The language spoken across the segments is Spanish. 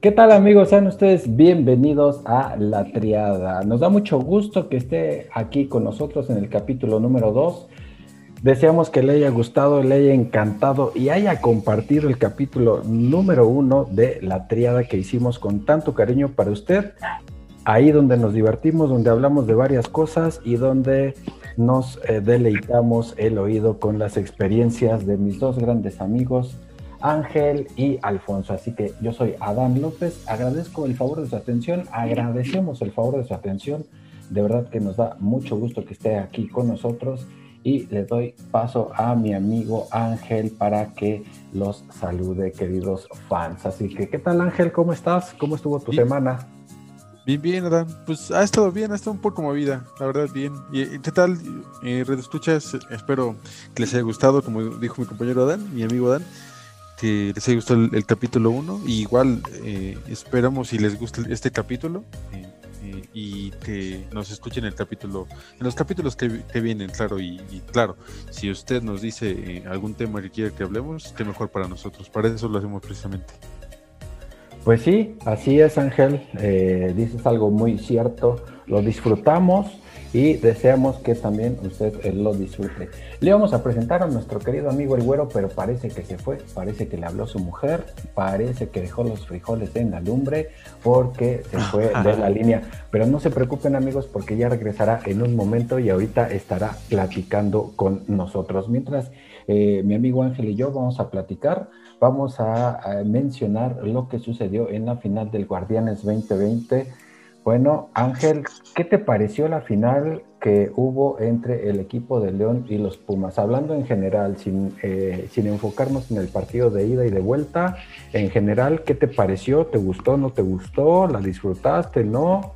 ¿Qué tal amigos? Sean ustedes bienvenidos a La Triada. Nos da mucho gusto que esté aquí con nosotros en el capítulo número 2. Deseamos que le haya gustado, le haya encantado y haya compartido el capítulo número 1 de La Triada que hicimos con tanto cariño para usted. Ahí donde nos divertimos, donde hablamos de varias cosas y donde nos eh, deleitamos el oído con las experiencias de mis dos grandes amigos, Ángel y Alfonso. Así que yo soy Adán López, agradezco el favor de su atención, agradecemos el favor de su atención, de verdad que nos da mucho gusto que esté aquí con nosotros y le doy paso a mi amigo Ángel para que los salude, queridos fans. Así que, ¿qué tal Ángel? ¿Cómo estás? ¿Cómo estuvo tu semana? Bien, bien, Adán. Pues ha estado bien, ha estado un poco movida, la verdad, bien. ¿Y qué tal, eh, Red Escuchas? Espero que les haya gustado, como dijo mi compañero Adán, mi amigo Adán que les haya gustado el, capítulo 1. igual eh, esperamos si les gusta este capítulo eh, eh, y que nos escuchen el capítulo, en los capítulos que, vienen, claro. Y, claro, si usted nos dice algún tema que quiere que hablemos, qué mejor para nosotros. Para eso lo hacemos precisamente. Pues sí, así es Ángel, dices algo muy cierto, lo disfrutamos y deseamos que también usted eh, lo disfrute. Le vamos a presentar a nuestro querido amigo el güero, pero parece que se fue, parece que le habló su mujer, parece que dejó los frijoles en la lumbre porque se fue de la línea. Pero no se preocupen amigos porque ya regresará en un momento y ahorita estará platicando con nosotros. Mientras eh, mi amigo Ángel y yo vamos a platicar, vamos a mencionar lo que sucedió en la final del Guardianes 2020 bueno, Ángel, ¿qué te pareció la final que hubo entre el equipo de León y los Pumas? Hablando en general, sin, eh, sin enfocarnos en el partido de ida y de vuelta, en general, ¿qué te pareció? ¿Te gustó, no te gustó? ¿La disfrutaste, no?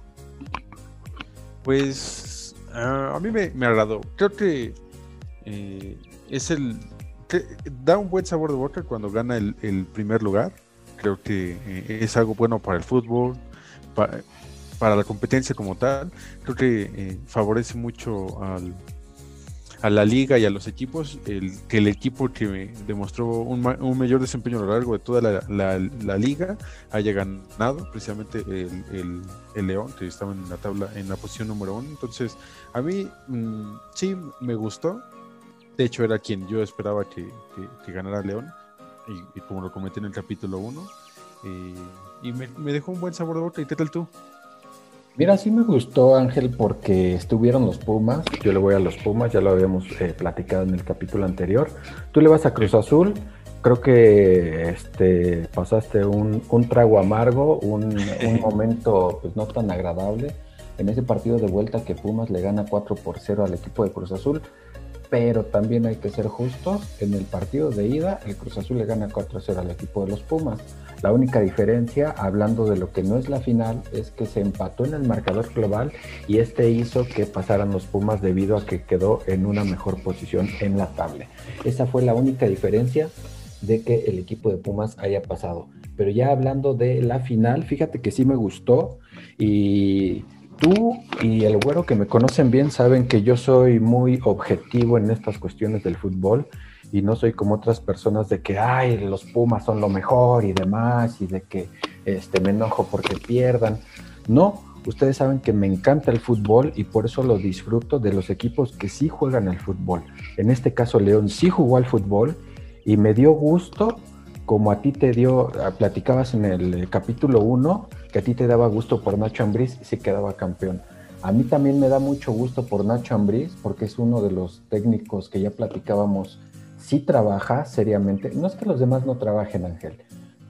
Pues ah, a mí me, agradó. Creo que eh, es el... da un buen sabor de boca cuando gana el, primer lugar. Creo que eh, es algo bueno para el fútbol para la competencia como tal, creo que eh, favorece mucho al, a la liga y a los equipos, el, que el equipo que demostró un, un, mayor desempeño a lo largo de toda la, liga haya ganado, precisamente el, León, que estaba en la tabla, en la posición número uno. Entonces, a mí mm, sí me gustó. De hecho, era quien yo esperaba que, que, ganara León, y, como lo comenté en el capítulo 1. Eh, y me, me, dejó un buen sabor de boca. ¿Y qué tal tú? Mira, sí me gustó Ángel porque estuvieron los Pumas, yo le voy a los Pumas, ya lo habíamos eh, platicado en el capítulo anterior. Tú le vas a Cruz Azul, creo que este, pasaste un, trago amargo, un, un, momento pues, no tan agradable en ese partido de vuelta que Pumas le gana 4 por 0 al equipo de Cruz Azul pero también hay que ser justos. En el partido de ida, el Cruz Azul le gana 4-0 al equipo de los Pumas. La única diferencia, hablando de lo que no es la final, es que se empató en el marcador global y este hizo que pasaran los Pumas debido a que quedó en una mejor posición en la tabla. Esa fue la única diferencia de que el equipo de Pumas haya pasado. Pero ya hablando de la final, fíjate que sí me gustó y tú y el güero que me conocen bien saben que yo soy muy objetivo en estas cuestiones del fútbol y no soy como otras personas de que, ay, los Pumas son lo mejor y demás y de que este, me enojo porque pierdan. No, ustedes saben que me encanta el fútbol y por eso lo disfruto de los equipos que sí juegan al fútbol. En este caso, León sí jugó al fútbol y me dio gusto, como a ti te dio, platicabas en el capítulo 1, que a ti te daba gusto por Nacho Ambriz y se quedaba campeón. A mí también me da mucho gusto por Nacho Ambriz porque es uno de los técnicos que ya platicábamos, sí trabaja seriamente. No es que los demás no trabajen, Ángel,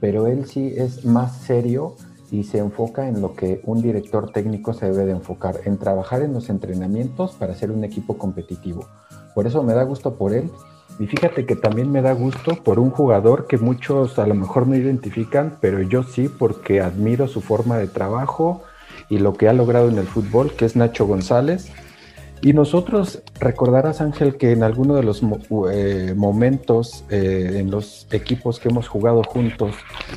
pero él sí es más serio y se enfoca en lo que un director técnico se debe de enfocar, en trabajar en los entrenamientos para ser un equipo competitivo. Por eso me da gusto por él y fíjate que también me da gusto por un jugador que muchos a lo mejor no identifican, pero yo sí porque admiro su forma de trabajo y lo que ha logrado en el fútbol, que es Nacho González. Y nosotros, recordarás Ángel que en alguno de los eh, momentos eh, en los equipos que hemos jugado juntos,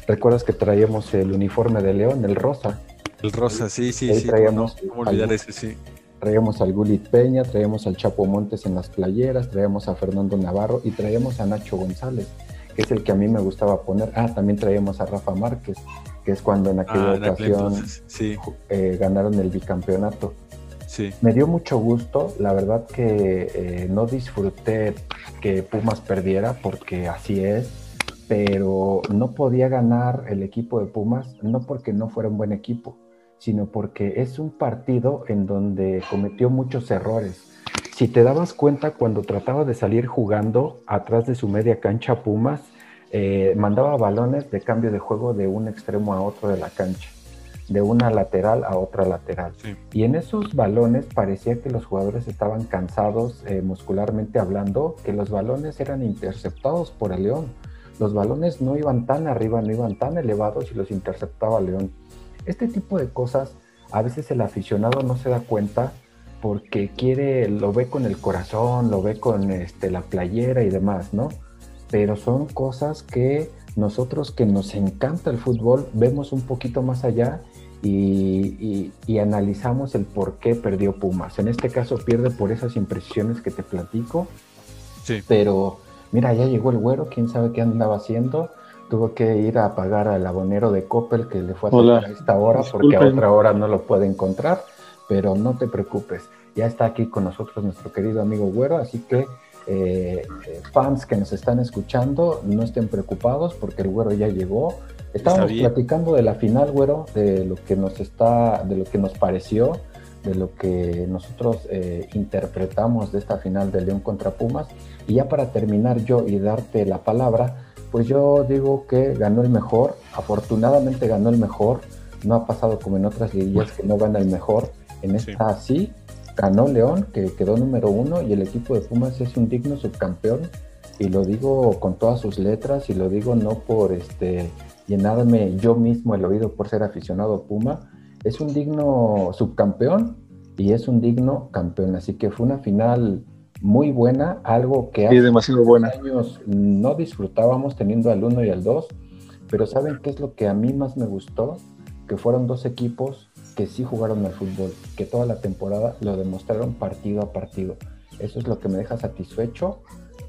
recuerdas que traíamos el uniforme de León, el rosa. El rosa, sí, sí, sí. Traíamos olvidar ese, sí Traíamos al Gulit Peña, traíamos al Chapo Montes en las playeras, traíamos a Fernando Navarro y traíamos a Nacho González, que es el que a mí me gustaba poner. Ah, también traíamos a Rafa Márquez, que es cuando en aquella ah, ocasión eh, ganaron el bicampeonato. Me dio mucho gusto, la verdad que eh, no disfruté que Pumas perdiera porque así es, pero no podía ganar el equipo de Pumas, no porque no fuera un buen equipo, sino porque es un partido en donde cometió muchos errores. Si te dabas cuenta cuando trataba de salir jugando atrás de su media cancha Pumas, eh, mandaba balones de cambio de juego de un extremo a otro de la cancha, de una lateral a otra lateral. Y en esos balones parecía que los jugadores estaban cansados eh, muscularmente hablando, que los balones eran interceptados por el León. Los balones no iban tan arriba, no iban tan elevados y los interceptaba León. Este tipo de cosas a veces el aficionado no se da cuenta porque quiere, lo ve con el corazón, lo ve con este, la playera y demás, ¿no? Pero son cosas que nosotros que nos encanta el fútbol vemos un poquito más allá y, analizamos el por qué perdió Pumas. En este caso pierde por esas imprecisiones que te platico. Sí. Pero mira, ya llegó el güero, quién sabe qué andaba haciendo tuvo que ir a pagar al abonero de Coppel que le fue a a esta hora porque a otra hora no lo puede encontrar, pero no te preocupes, ya está aquí con nosotros nuestro querido amigo Güero, así que eh, fans que nos están escuchando, no estén preocupados porque el Güero ya llegó. Estábamos platicando de la final, Güero, de lo que nos está, de lo que nos pareció, de lo que nosotros eh, interpretamos de esta final de León contra Pumas. Y ya para terminar yo y darte la palabra, pues yo digo que ganó el mejor, afortunadamente ganó el mejor, no ha pasado como en otras liguillas que no gana el mejor, en esta sí. Ganó León, que quedó número uno, y el equipo de Pumas es un digno subcampeón, y lo digo con todas sus letras, y lo digo no por este llenarme yo mismo el oído por ser aficionado a Puma, es un digno subcampeón y es un digno campeón, así que fue una final muy buena, algo que hace demasiado buena. años no disfrutábamos teniendo al 1 y al 2, pero ¿saben qué es lo que a mí más me gustó? Que fueron dos equipos que sí jugaron al fútbol, que toda la temporada lo demostraron partido a partido. Eso es lo que me deja satisfecho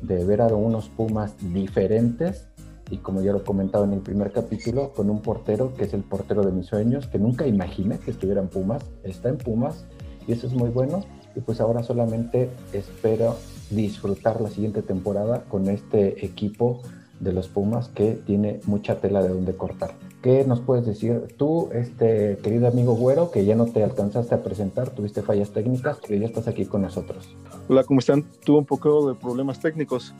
de ver a unos Pumas diferentes y como ya lo comentaba en el primer capítulo, con un portero que es el portero de mis sueños, que nunca imaginé que estuviera en Pumas, está en Pumas y eso es muy bueno y pues ahora solamente espero disfrutar la siguiente temporada con este equipo de los Pumas que tiene mucha tela de donde cortar. ¿Qué nos puedes decir tú, este querido amigo Güero, que ya no te alcanzaste a presentar, tuviste fallas técnicas, pero ya estás aquí con nosotros? Hola, ¿cómo están? Tuve un poco de problemas técnicos,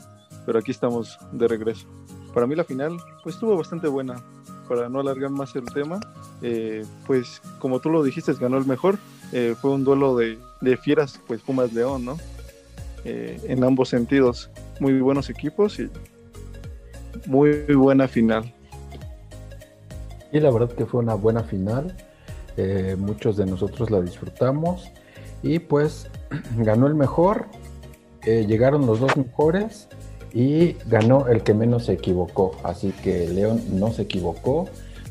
pero aquí estamos de regreso. Para mí la final pues estuvo bastante buena. Para no alargar más el tema, eh, pues como tú lo dijiste, ganó el mejor. Eh, fue un duelo de, de fieras, pues Pumas León, ¿no? Eh, en ambos sentidos. Muy buenos equipos y muy buena final. Y la verdad que fue una buena final. Eh, muchos de nosotros la disfrutamos. Y pues ganó el mejor. Eh, llegaron los dos mejores. Y ganó el que menos se equivocó. Así que León no se equivocó.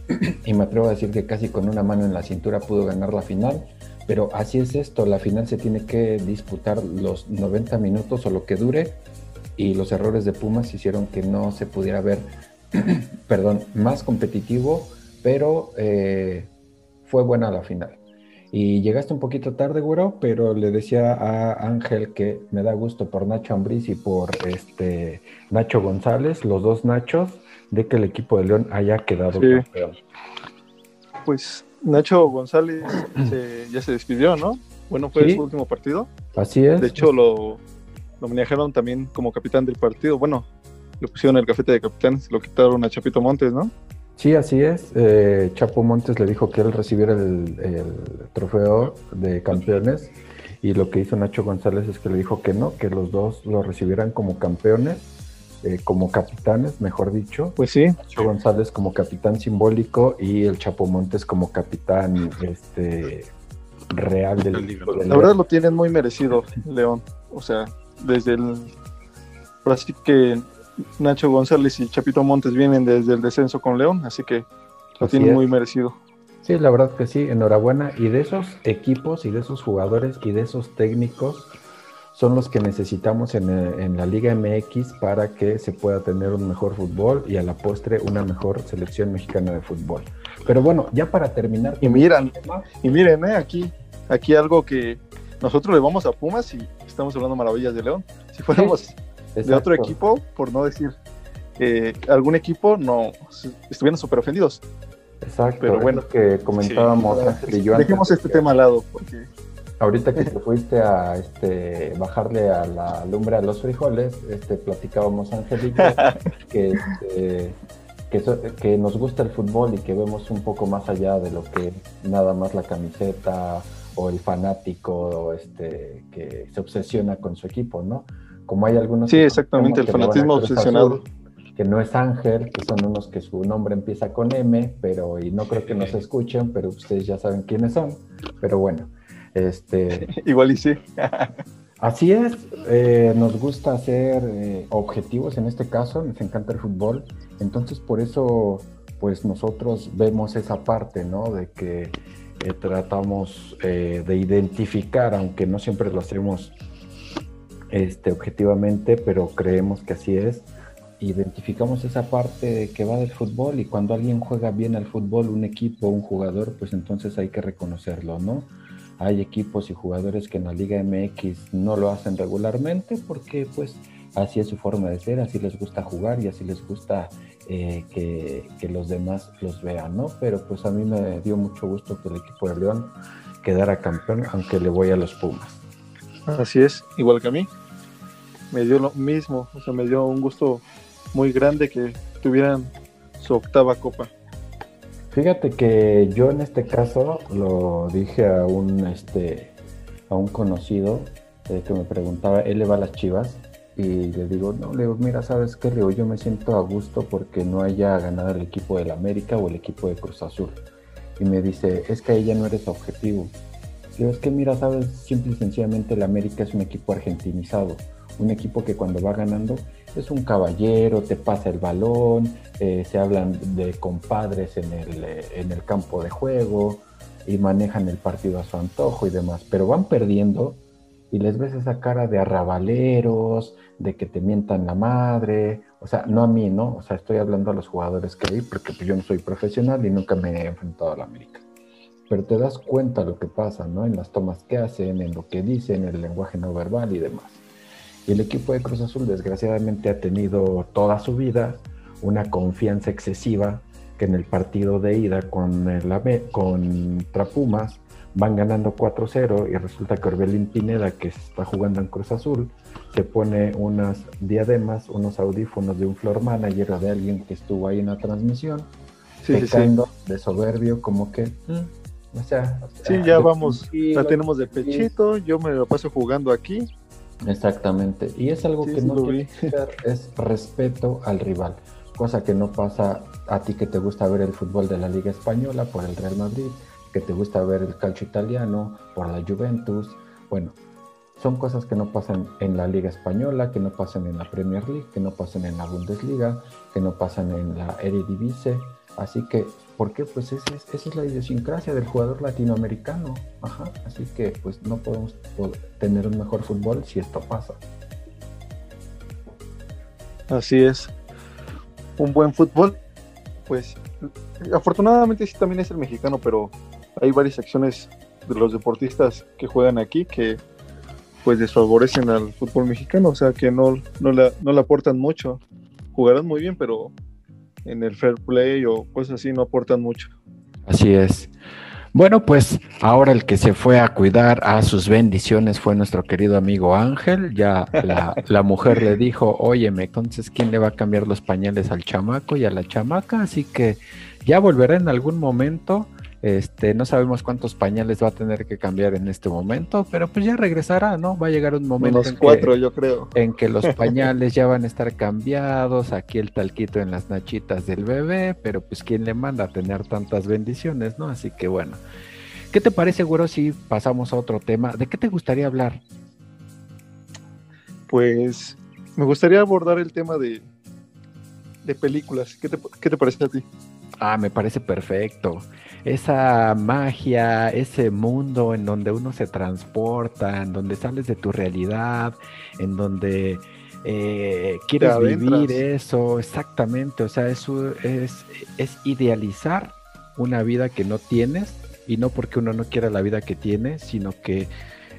y me atrevo a decir que casi con una mano en la cintura pudo ganar la final. Pero así es esto, la final se tiene que disputar los 90 minutos o lo que dure y los errores de Pumas hicieron que no se pudiera ver, perdón, más competitivo, pero eh, fue buena la final. Y llegaste un poquito tarde, güero, pero le decía a Ángel que me da gusto por Nacho Ambriz y por este Nacho González, los dos Nachos, de que el equipo de León haya quedado campeón. Pues Nacho González ya se despidió, ¿no? Bueno, fue su último partido. Así es. De hecho, lo, lo manejaron también como capitán del partido. Bueno, le pusieron el cafete de capitán, se lo quitaron a Chapito Montes, ¿no? Sí, así es. Eh, Chapo Montes le dijo que él recibiera el, el, trofeo de campeones y lo que hizo Nacho González es que le dijo que no, que los dos lo recibieran como campeones eh, como capitanes, mejor dicho. Pues sí. Nacho González como capitán simbólico y el Chapo Montes como capitán este, real del equipo. La verdad lo tienen muy merecido, León. O sea, desde el. Así que Nacho González y Chapito Montes vienen desde el descenso con León, así que lo tienen muy merecido. Sí, la verdad que sí, enhorabuena. Y de esos equipos y de esos jugadores y de esos técnicos son los que necesitamos en, en, la Liga MX para que se pueda tener un mejor fútbol y a la postre una mejor selección mexicana de fútbol. Pero bueno, ya para terminar. Y miren, y miren, eh, aquí, aquí algo que nosotros le vamos a Pumas y estamos hablando maravillas de León. Si fuéramos de otro equipo, por no decir eh, algún equipo, no estuvieran súper ofendidos. Exacto, pero bueno, que comentábamos Dejemos este tema al lado, porque ahorita que te fuiste a este, bajarle a la lumbre a los frijoles, este, platicábamos, Angélica, que, este, que, que, nos gusta el fútbol y que vemos un poco más allá de lo que nada más la camiseta o el fanático este, que se obsesiona con su equipo, ¿no? Como hay algunos... Sí, exactamente, el fanatismo obsesionado. que no es Ángel, que son unos que su nombre empieza con M, pero y no creo que nos escuchen, pero ustedes ya saben quiénes son. Pero bueno, este... Igual y sí. así es, eh, nos gusta hacer eh, objetivos en este caso, nos encanta el fútbol, entonces por eso pues nosotros vemos esa parte, ¿no? De que eh, tratamos eh, de identificar, aunque no siempre lo hacemos este, objetivamente, pero creemos que así es. Identificamos esa parte que va del fútbol y cuando alguien juega bien al fútbol, un equipo, un jugador, pues entonces hay que reconocerlo, ¿no? Hay equipos y jugadores que en la Liga MX no lo hacen regularmente porque pues así es su forma de ser, así les gusta jugar y así les gusta eh, que, los demás los vean, ¿no? Pero pues a mí me dio mucho gusto que el equipo de León quedara campeón, aunque le voy a los Pumas. Así es, igual que a mí. Me dio lo mismo, o sea, me dio un gusto muy grande que tuvieran su octava copa. Fíjate que yo en este caso lo dije a un este a un conocido eh, que me preguntaba, él le va a las Chivas y le digo, no, le digo, mira, ¿sabes qué? Le digo, yo me siento a gusto porque no haya ganado el equipo del América o el equipo de Cruz Azul. Y me dice, es que ahí ya no eres objetivo. Digo, es que mira, sabes, simple y sencillamente el América es un equipo argentinizado, un equipo que cuando va ganando es un caballero, te pasa el balón, eh, se hablan de compadres en el, eh, en el campo de juego y manejan el partido a su antojo y demás, pero van perdiendo y les ves esa cara de arrabaleros, de que te mientan la madre, o sea, no a mí, ¿no? O sea, estoy hablando a los jugadores que hay, porque pues, yo no soy profesional y nunca me he enfrentado a la América. Pero te das cuenta lo que pasa, ¿no? En las tomas que hacen, en lo que dicen, en el lenguaje no verbal y demás. Y el equipo de Cruz Azul desgraciadamente ha tenido toda su vida una confianza excesiva que en el partido de ida con el, contra Pumas van ganando 4-0 y resulta que Orbelín Pineda, que está jugando en Cruz Azul, se pone unas diademas, unos audífonos de un floor manager de alguien que estuvo ahí en la transmisión, sí, de soberbio, como que, o, sea, Sí, ya vamos, la tenemos de pechito, yo me lo paso jugando aquí. Exactamente, y es algo que no tiene es respeto al rival, cosa que no pasa a ti que te gusta ver el fútbol de la Liga Española por el Real Madrid, que te gusta ver el calcio italiano, por la Juventus. Bueno, son cosas que no pasan en la Liga Española, que no pasan en la Premier League, que no pasan en la Bundesliga, que no pasan en la Eredivisie. Así que, ¿por qué? Pues esa es, esa es la idiosincrasia del jugador latinoamericano. Ajá. Así que, pues no podemos tener un mejor fútbol si esto pasa. Así es. Un buen fútbol, pues afortunadamente sí también es el mexicano, pero hay varias acciones de los deportistas que juegan aquí que pues desfavorecen al fútbol mexicano, o sea que no, no, le aportan mucho. Jugarán muy bien, pero en el fair play o cosas así no aportan mucho. Así es. Bueno, pues ahora el que se fue a cuidar a sus bendiciones fue nuestro querido amigo Ángel. Ya la, la, mujer le dijo, óyeme, entonces, ¿quién le va a cambiar los pañales al chamaco y a la chamaca? Así que ya volverá en algún momento este, no sabemos cuántos pañales va a tener que cambiar en este momento, pero pues ya regresará, ¿no? Va a llegar un momento en cuatro, que, yo creo. En que los pañales ya van a estar cambiados, aquí el talquito en las nachitas del bebé, pero pues quién le manda a tener tantas bendiciones, ¿no? Así que bueno. ¿Qué te parece, güero, si pasamos a otro tema? ¿De qué te gustaría hablar? Pues me gustaría abordar el tema de, de películas. ¿Qué te, ¿Qué te parece a ti? Ah, me parece perfecto. Esa magia, ese mundo en donde uno se transporta, en donde sales de tu realidad, en donde eh, quieres vivir eso, exactamente. O sea, eso es, es idealizar una vida que no tienes y no porque uno no quiera la vida que tiene, sino que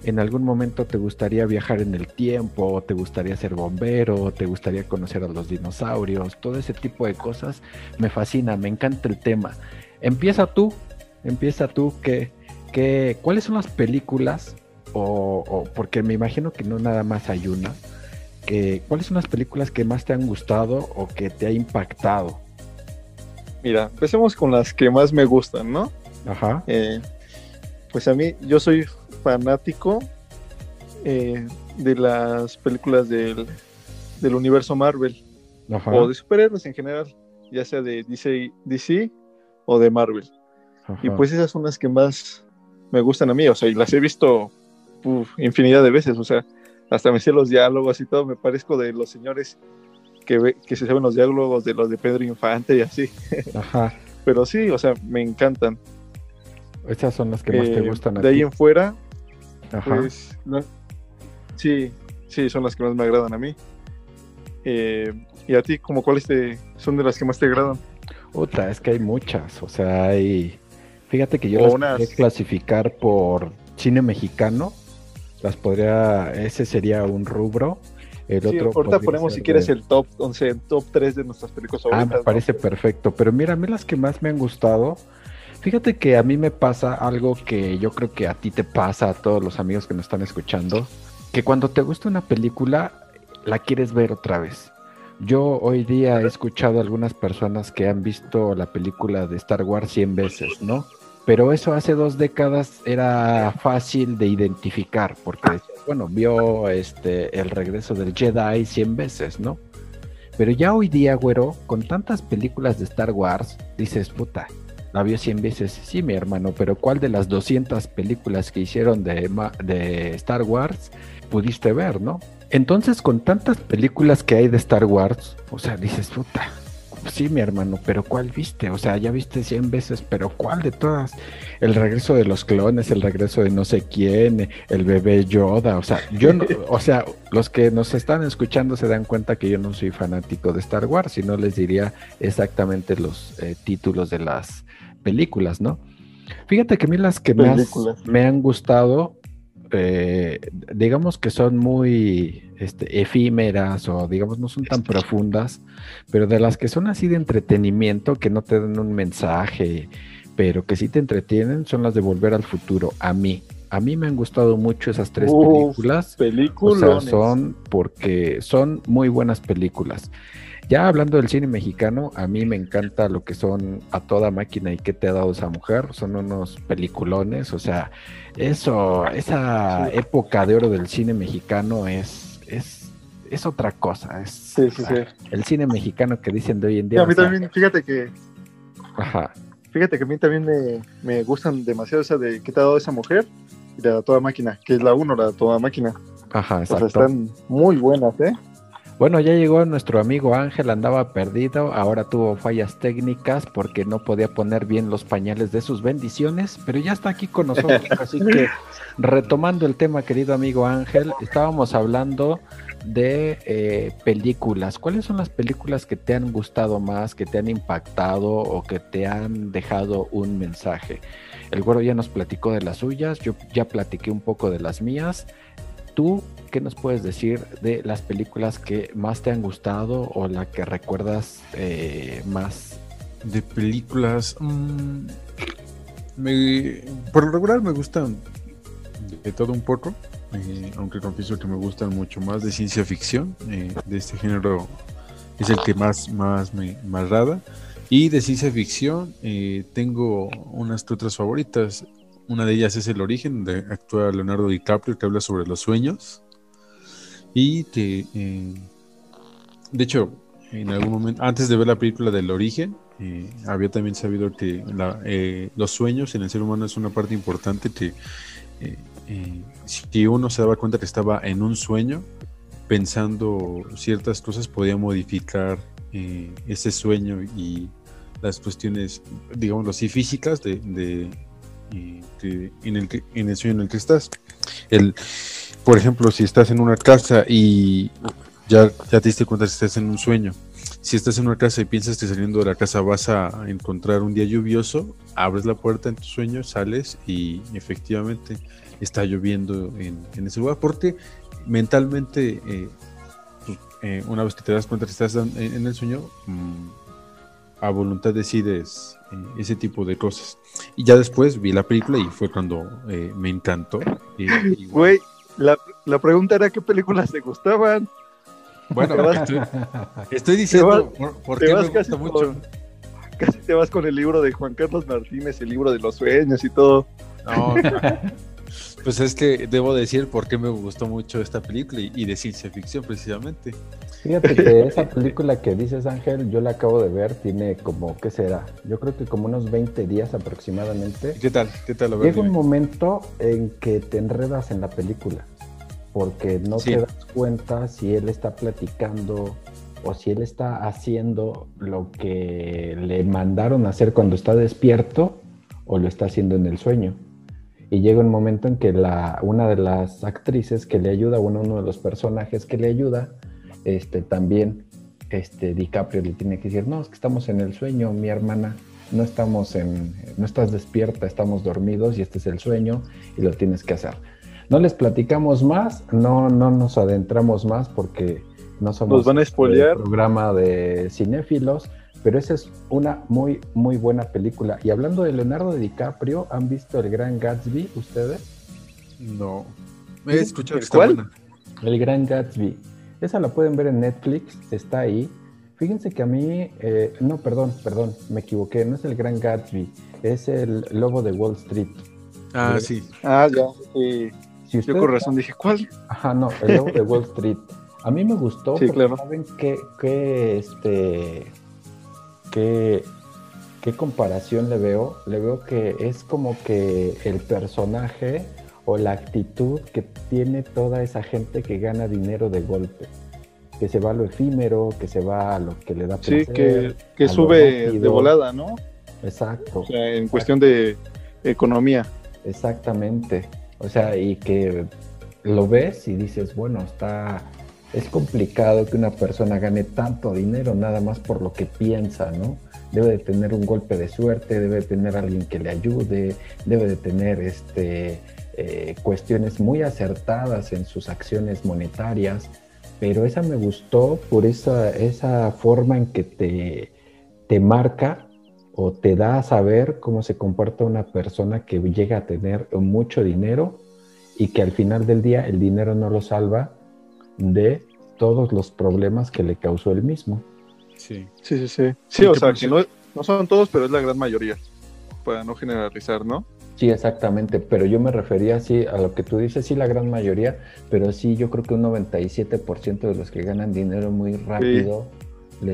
en algún momento te gustaría viajar en el tiempo, te gustaría ser bombero, te gustaría conocer a los dinosaurios, todo ese tipo de cosas me fascina, me encanta el tema. Empieza tú, empieza tú, que, que, ¿cuáles son las películas? O, porque me imagino que no nada más hay una. Que, ¿Cuáles son las películas que más te han gustado o que te ha impactado? Mira, empecemos con las que más me gustan, ¿no? Ajá. Eh, pues a mí, yo soy fanático eh, de las películas del, del universo Marvel o de superhéroes en general, ya sea de DC, DC o de Marvel. Y pues esas son las que más me gustan a mí, o sea, y las he visto infinidad de veces, o sea, hasta me sé los diálogos y todo, me parezco de los señores que, que se saben los diálogos de los de Pedro Infante y así. Ajá. Pero sí, o sea, me encantan. Esas son las que más te eh, gustan. de ahí en fuera, pues, sí, sí, son las que más me agradan a mí. Eh, ¿Y a ti, como cuáles te, son de las que más te agradan? Otra, es que hay muchas, o sea, hay... Fíjate que yo las podría clasificar por cine mexicano, las podría, ese sería un rubro. El otro ahorita ponemos si quieres el top 11, el top 3 de nuestras películas Ah, me parece perfecto, pero mira, a mí las que más me han gustado, Fíjate que a mí me pasa algo que yo creo que a ti te pasa, a todos los amigos que nos están escuchando, que cuando te gusta una película, la quieres ver otra vez. Yo hoy día he escuchado a algunas personas que han visto la película de Star Wars 100 veces, ¿no? Pero eso hace dos décadas era fácil de identificar, porque, bueno, vio este, el regreso del Jedi 100 veces, ¿no? Pero ya hoy día, güero, con tantas películas de Star Wars, dices, puta, la vio 100 veces. Sí, mi hermano, pero ¿cuál de las 200 películas que hicieron de, de Star Wars pudiste ver, no? Entonces, con tantas películas que hay de Star Wars, o sea, dices, puta, sí, mi hermano, pero ¿cuál viste? O sea, ya viste 100 veces, pero ¿cuál de todas? El regreso de los clones, el regreso de no sé quién, el bebé Yoda, o sea, yo no, o sea, los que nos están escuchando se dan cuenta que yo no soy fanático de Star Wars y no les diría exactamente los eh, títulos de las películas, ¿no? Fíjate que a mí las que más me han gustado, eh, digamos que son muy este, efímeras o digamos no son tan profundas, pero de las que son así de entretenimiento, que no te dan un mensaje, pero que sí te entretienen, son las de Volver al Futuro, a mí. A mí me han gustado mucho esas tres películas. Películas. O sea, son porque son muy buenas películas. Ya hablando del cine mexicano, a mí me encanta lo que son A Toda Máquina y qué te ha dado esa mujer. Son unos peliculones, o sea, eso, esa época de oro del cine mexicano es, es, es otra cosa. Es, sí, sí, sí. El cine mexicano que dicen de hoy en día. a mí también, fíjate que. Ajá. Fíjate que a mí también me, me gustan demasiado esa de qué te ha dado esa mujer y de A Toda Máquina, que es la uno, la de Toda Máquina. Ajá, exacto. O sea, están muy buenas, ¿eh? Bueno, ya llegó nuestro amigo Ángel, andaba perdido, ahora tuvo fallas técnicas porque no podía poner bien los pañales de sus bendiciones, pero ya está aquí con nosotros, así que retomando el tema, querido amigo Ángel, estábamos hablando de eh, películas. ¿Cuáles son las películas que te han gustado más, que te han impactado o que te han dejado un mensaje? El güero ya nos platicó de las suyas, yo ya platiqué un poco de las mías. ¿Tú qué nos puedes decir de las películas que más te han gustado o la que recuerdas eh, más? De películas. Mm, por lo regular me gustan de todo un poco, eh, aunque confieso que me gustan mucho más de ciencia ficción. Eh, de este género es el que más, más me, me. Y de ciencia ficción tengo unas otras favoritas. Una de ellas es El origen, donde actúa Leonardo DiCaprio, que habla sobre los sueños. Y que, eh, de hecho, en algún momento, antes de ver la película del origen, eh, había también sabido que eh, los sueños en el ser humano es una parte importante que si uno se daba cuenta que estaba en un sueño, pensando ciertas cosas, podía modificar ese sueño y las cuestiones, digamos así, físicas de, en, el, en el sueño en el que estás. El, por ejemplo, si estás en una casa y ya, ya te diste cuenta que estás en un sueño, si estás en una casa y piensas que saliendo de la casa vas a encontrar un día lluvioso, abres la puerta en tu sueño, sales y efectivamente está lloviendo en, ese lugar, porque mentalmente, eh, pues, eh, una vez que te das cuenta que estás en, el sueño, mm, a voluntad decides eh, ese tipo de cosas. Y ya después vi la película y fue cuando me encantó. Güey, la, la pregunta era qué películas te gustaban. Bueno, estoy, diciendo por, qué me gusta mucho. casi te vas con el libro de Juan Carlos Martínez, el libro de los sueños y todo. No, pues es que debo decir por qué me gustó mucho esta película y, de ciencia ficción precisamente. Fíjate que esa película que dices Ángel, yo la acabo de ver, tiene como, ¿qué será? Yo creo que como unos 20 días aproximadamente. ¿Qué tal? ¿Qué tal? Llega un momento en que te enredas en la película porque no te das cuenta si él está platicando o si él está haciendo lo que le mandaron a hacer cuando está despierto o lo está haciendo en el sueño. Y llega un momento en que la, una de las actrices que le ayuda, uno, uno de los personajes que le ayuda, este, también este, DiCaprio le tiene que decir, no, es que estamos en el sueño, mi hermana, no estamos en, no estás despierta, estamos dormidos y este es el sueño y lo tienes que hacer. No les platicamos más, no, no nos adentramos más porque no somos un programa de cinéfilos, pero esa es una muy, muy buena película. Y hablando de Leonardo DiCaprio, ¿han visto El Gran Gatsby ustedes? No. He escuchado que está buena. El Gran Gatsby. Esa la pueden ver en Netflix, está ahí. Fíjense que a mí, eh, no, perdón, perdón, me equivoqué, no es el Gran Gatsby, es el Lobo de Wall Street. Ah, sí. Ah, ya, sí. Si Yo con razón dije, ¿cuál? Ajá, no, el lobo de Wall Street. A mí me gustó sí, porque saben qué, este, qué, qué comparación le veo. Le veo que es como que el personaje o la actitud que tiene toda esa gente que gana dinero de golpe. Que se va a lo efímero, que se va a lo que le da placer. Sí, que, que sube de volada, ¿no? Exacto. O sea, en cuestión de economía. Exactamente. O sea, y que lo ves y dices, bueno, está, es complicado que una persona gane tanto dinero nada más por lo que piensa, ¿no? Debe de tener un golpe de suerte, debe de tener alguien que le ayude, debe de tener este, eh, cuestiones muy acertadas en sus acciones monetarias, pero esa me gustó por esa, esa forma en que te, te marca o te da a saber cómo se comporta una persona que llega a tener mucho dinero y que al final del día el dinero no lo salva de todos los problemas que le causó él mismo. Sí, sí, sí. Sí, sí o sea, que no, no son todos, pero es la gran mayoría, para no generalizar, ¿no? Sí, exactamente, pero yo me refería así a lo que tú dices, sí, la gran mayoría, pero sí, yo creo que un 97% de los que ganan dinero muy rápido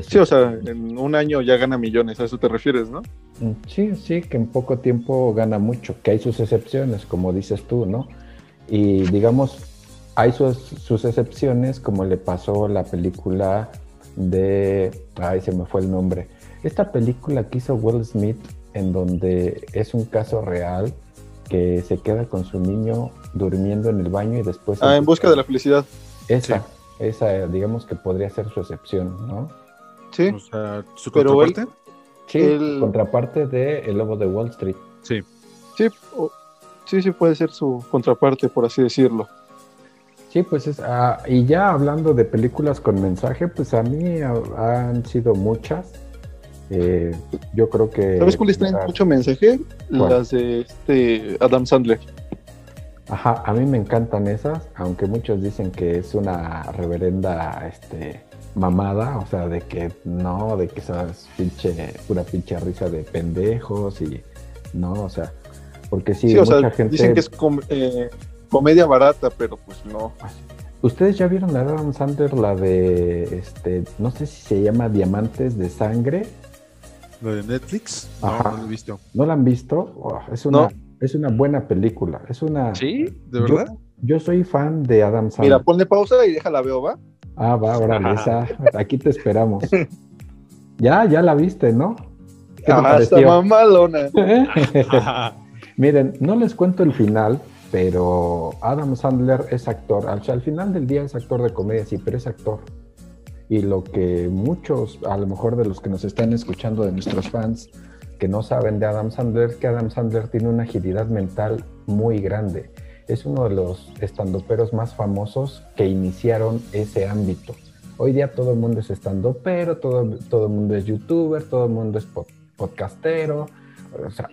Sí, o sea, en un año ya gana millones, a eso te refieres, ¿no? Mm, sí, sí, que en poco tiempo gana mucho, que hay sus excepciones, como dices tú, ¿no? Y digamos, hay sus, sus excepciones, como le pasó la película de, ay, se me fue el nombre, esta película que hizo Will Smith, en donde es un caso real, que se queda con su niño durmiendo en el baño y después... Ah, en busca de la felicidad. Esa, esa, digamos que podría ser su excepción, ¿no? Sí. O sea, su contraparte. sí, contraparte de El Lobo de Wall Street. Sí. Sí, sí, sí puede ser su contraparte, por así decirlo. Sí, pues es, ah, y ya hablando de películas con mensaje, pues a mí han sido muchas. Eh, yo creo que. ¿Sabes cuáles traen mucho mensaje? Las de este Adam Sandler. Ajá, a mí me encantan esas, aunque muchos dicen que es una reverenda este, mamada, o sea, de que no, de que esas pinche, pura pinche risa de pendejos y no, o sea, porque sí, mucha gente... Dicen que es eh, comedia barata, pero pues no. ¿Ustedes ya vieron la de Adam Sandler, la de, este, no sé si se llama Diamantes de Sangre? ¿La de Netflix? No, no la he visto. ¿No la han visto? Oh, es una... Es una buena película. Es una. ¿Sí? ¿De verdad? Yo, soy fan de Adam Sandler. Mira, ponle pausa y déjala veo, ¿va? Ah, va, ahora, esa, aquí te esperamos. ya, ya la viste, ¿no? ¿Qué te está pareció? mamalona. Miren, no les cuento el final, pero Adam Sandler es actor. Al final del día es actor de comedia, sí, pero es actor. Y lo que muchos, a lo mejor de los que nos están escuchando, de nuestros fans, que no saben de Adam Sandler, es que Adam Sandler tiene una agilidad mental muy grande. Es uno de los estandoperos más famosos que iniciaron ese ámbito. Hoy día todo el mundo es estandopero, todo, todo el mundo es youtuber, todo el mundo es pod- podcastero,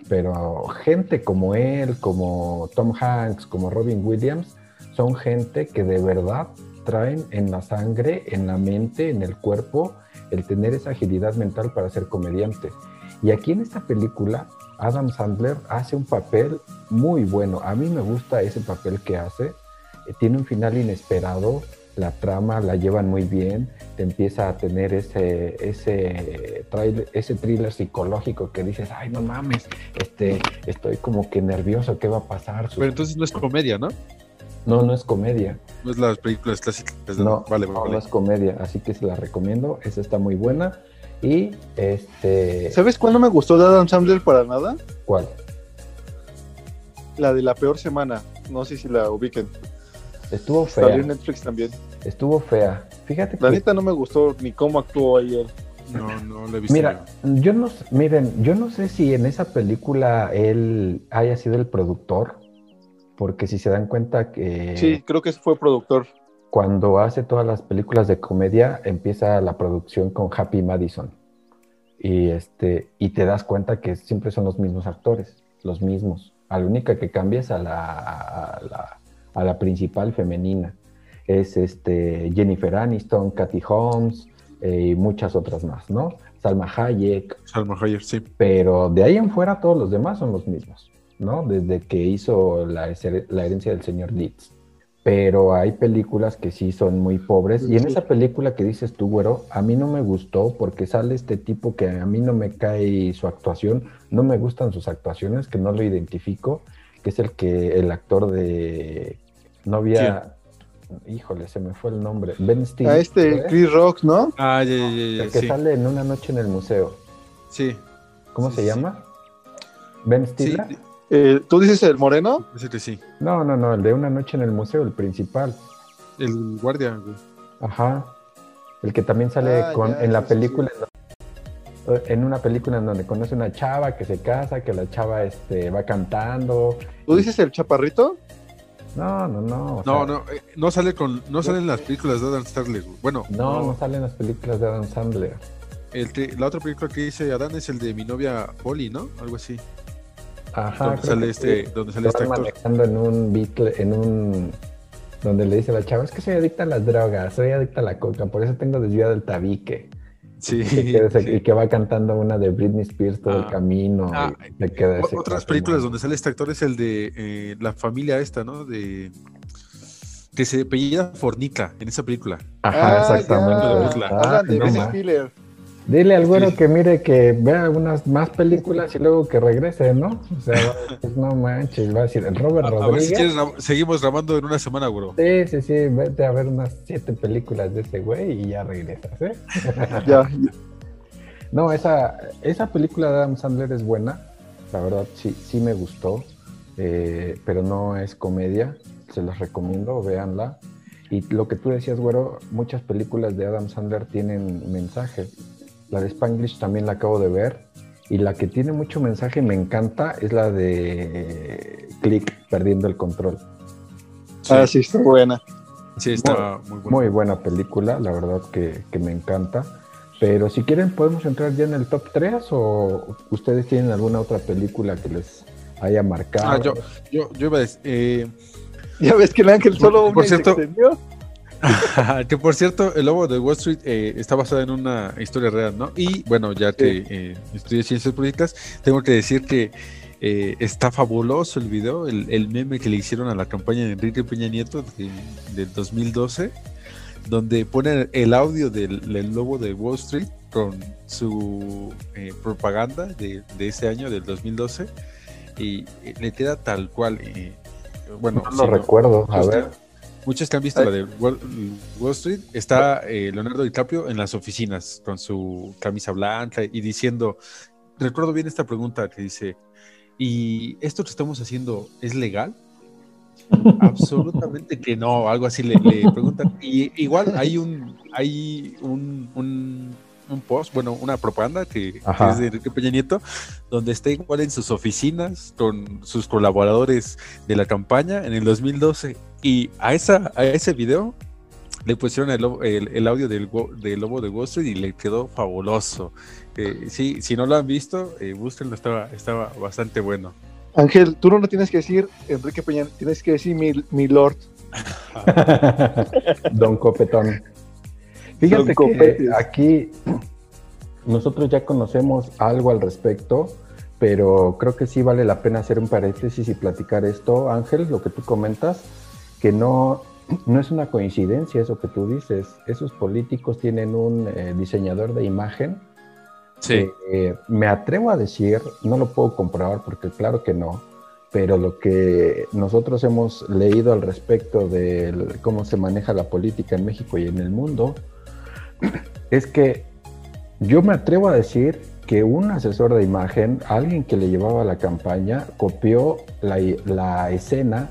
pero gente como él, como Tom Hanks, como Robin Williams, son gente que de verdad traen en la sangre, en la mente, en el cuerpo, el tener esa agilidad mental para ser comediante. Y aquí en esta película, Adam Sandler hace un papel muy bueno. A mí me gusta ese papel que hace. Eh, Tiene un final inesperado, la trama la llevan muy bien, empieza a tener ese, ese, trailer- ese thriller psicológico que dices, ay, no mames, este, estoy como que nervioso, ¿qué va a pasar? Pero entonces no es comedia, ¿no? No, no es comedia. No es las películas clásicas. de- No, vale, no, vale. no es comedia, así que se la recomiendo. Esa está muy buena. Y este. ¿Sabes cuál no me gustó de Adam Sandler para nada? ¿Cuál? La de la peor semana. No sé si la ubiquen. Estuvo Salió en fea. Netflix también. Estuvo fea. Fíjate La que. neta no me gustó ni cómo actuó él. No, no lo he visto. Mira, yo no, miren, yo no sé si en esa película él haya sido el productor, porque si se dan cuenta que Sí, creo que fue productor. cuando hace todas las películas de comedia empieza la producción con Happy Madison y este y te das cuenta que siempre son los mismos actores, los mismos. A la única que cambia es a la, a la, a la principal femenina. Es este Jennifer Aniston, Kathy Holmes eh, y muchas otras más, ¿no? Salma Hayek, Salma Hayek, sí. pero de ahí en fuera todos los demás son los mismos, ¿no? Desde que hizo la, her- la herencia del señor Leeds. Pero hay películas que sí son muy pobres. Y en esa película que dices tú, güero, a mí no me gustó porque sale este tipo que a mí no me cae su actuación, no me gustan sus actuaciones, que no lo identifico, que es el que el actor de novia, híjole, se me fue el nombre, Ben Stiller. A este ¿eh? Chris Rock, ¿no? Ah, ya, ya, ya, el que sí. sale en una noche en el museo. Sí, ¿Cómo Sí, se sí. llama? ¿Ben sí, Stiller? Eh, ¿Tú dices el moreno? parece que sí. No, no, no, el de una noche en el museo, el principal. El guardia, güey. Ajá. El que también sale Ah, con, ya, en la película, en donde- en una película en donde conoce una chava que se casa, que la chava este, va cantando. ¿Tú dices el chaparrito? No, no, no. No, sea, no, eh, no sale con, no sale en las películas de Adam Sandler. Bueno, No, no salen las películas de Adam Sandler. el que- la otra película que dice Adán es el de mi novia Polly, ¿no? Algo así. Ajá. donde sale este, sí. donde sale este actor. manejando en un Beatle, en un donde le dice a la chava, es que soy adicta a las drogas, soy adicta a la coca, por eso tengo desviado el tabique. Sí. Y que, se- sí. y que va cantando una de Britney Spears todo el Ah. camino. Ah, y queda Otras películas ¿no? donde sale este actor es el de eh, la familia esta, ¿no? De que se apellida Fornica en esa película. Ajá, Ah, exactamente. ya. Ah, Hablan de no Ben más. Dile al güero Sí. que mire que vea unas más películas y luego que regrese, ¿no? O sea, va a decir, no manches, va a decir, el Robert A, a ver si Rodríguez. quieres, seguimos grabando en una semana, bro. Sí, sí, sí, vete a ver unas siete películas de ese güey y ya regresas, ¿eh? Ya, No, esa, esa película de Adam Sandler es buena, la verdad sí, sí me gustó, eh, pero no es comedia, se los recomiendo, véanla. Y lo que tú decías, güero, muchas películas de Adam Sandler tienen mensaje. La de Spanglish también la acabo de ver. Y la que tiene mucho mensaje, me encanta, es la de Click, perdiendo el control. ah, sí, está buena. Sí, está muy bueno. Muy buena película, la verdad que, que me encanta. Pero si quieren, podemos entrar ya en el top 3 o ustedes tienen alguna otra película que les haya marcado. Ah, yo, yo, yo iba a decir, eh, Ya ves que el ángel solo Por cierto-. que por cierto, El Lobo de Wall Street eh, está basado en una historia real, ¿no? Y bueno, ya que eh, estudié ciencias políticas, tengo que decir que eh, está fabuloso el video, el, el meme que le hicieron a la campaña de Enrique Peña Nieto de- del 2012, donde ponen el audio del, del Lobo de Wall Street con su eh, propaganda de, de ese año, del 2012, y le queda tal cual. bueno, no si lo recuerdo. A ver, Muchos que han visto la de Wall, Wall Street, está eh, Leonardo DiCaprio en las oficinas con su camisa blanca y diciendo recuerdo bien esta pregunta que dice, ¿y esto que estamos haciendo es legal? Absolutamente que no, algo así le, preguntan. Y igual hay un, hay un, un, post, bueno, una propaganda que, es de Enrique Peña Nieto, donde está igual en sus oficinas con sus colaboradores de la campaña en el 2012. Y a, esa, a ese video le pusieron el, el, audio del, del, Lobo de Wall Street y le quedó fabuloso. Eh, sí, si no lo han visto, eh, búsquenlo, estaba, estaba bastante bueno. Ángel, tú no lo tienes que decir Enrique Peña, tienes que decir mi, lord. Don Copetón. Fíjate que aquí nosotros ya conocemos algo al respecto, pero creo que sí vale la pena hacer un paréntesis y platicar esto, Ángel, lo que tú comentas, que no, no es una coincidencia eso que tú dices. Esos políticos tienen un eh, diseñador de imagen Sí. Eh, me atrevo a decir, no lo puedo comprobar porque claro que no, pero lo que nosotros hemos leído al respecto de cómo se maneja la política en México y en el mundo, es que yo me atrevo a decir que un asesor de imagen, alguien que le llevaba la campaña, copió la, la escena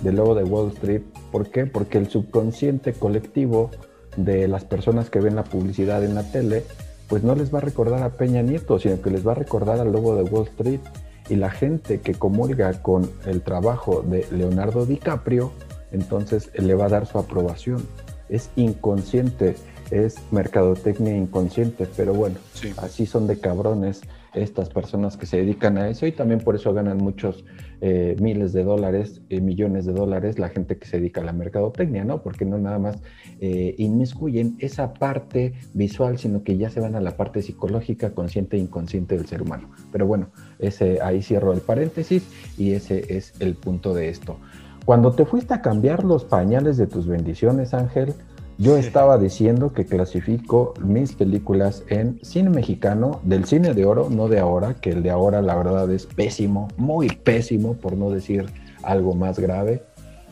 del logo de Wall Street. ¿Por qué? Porque el subconsciente colectivo de las personas que ven la publicidad en la tele pues no les va a recordar a Peña Nieto, sino que les va a recordar al lobo de Wall Street. Y la gente que comulga con el trabajo de Leonardo DiCaprio, entonces le va a dar su aprobación. Es inconsciente, es mercadotecnia inconsciente, pero bueno, así son de cabrones estas personas que se dedican a eso y también por eso ganan muchos eh, miles de dólares, eh, millones de dólares la gente que se dedica a la mercadotecnia, ¿no? Porque no nada más eh, inmiscuyen esa parte visual, sino que ya se van a la parte psicológica, consciente e inconsciente del ser humano. Pero bueno, ese, ahí cierro el paréntesis y ese es el punto de esto. Cuando te fuiste a cambiar los pañales de tus bendiciones, Ángel, yo estaba diciendo que clasifico mis películas en cine mexicano, del cine de oro, no de ahora, que el de ahora la verdad es pésimo, muy pésimo, por no decir algo más grave.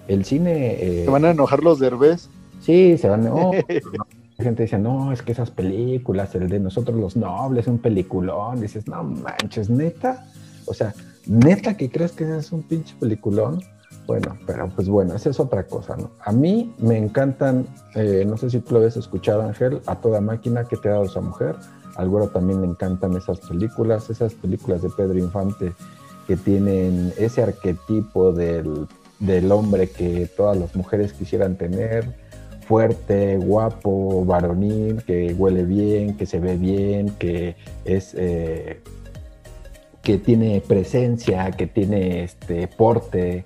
El cine... Eh, ¿Se van a enojar los derbés? Sí, se van a... Oh, la gente dice, no, es que esas películas, el de nosotros los nobles, un peliculón. Dices, no manches, neta. O sea, neta que crees que es un pinche peliculón. Bueno, pero pues bueno, esa es otra cosa, ¿no? A mí me encantan, eh, no sé si tú lo habías escuchado, Ángel, a toda máquina que te ha dado esa mujer. Al güero también le encantan esas películas, esas películas de Pedro Infante que tienen ese arquetipo del, del hombre que todas las mujeres quisieran tener, fuerte, guapo, varonil, que huele bien, que se ve bien, que es... Eh, que tiene presencia, que tiene este porte,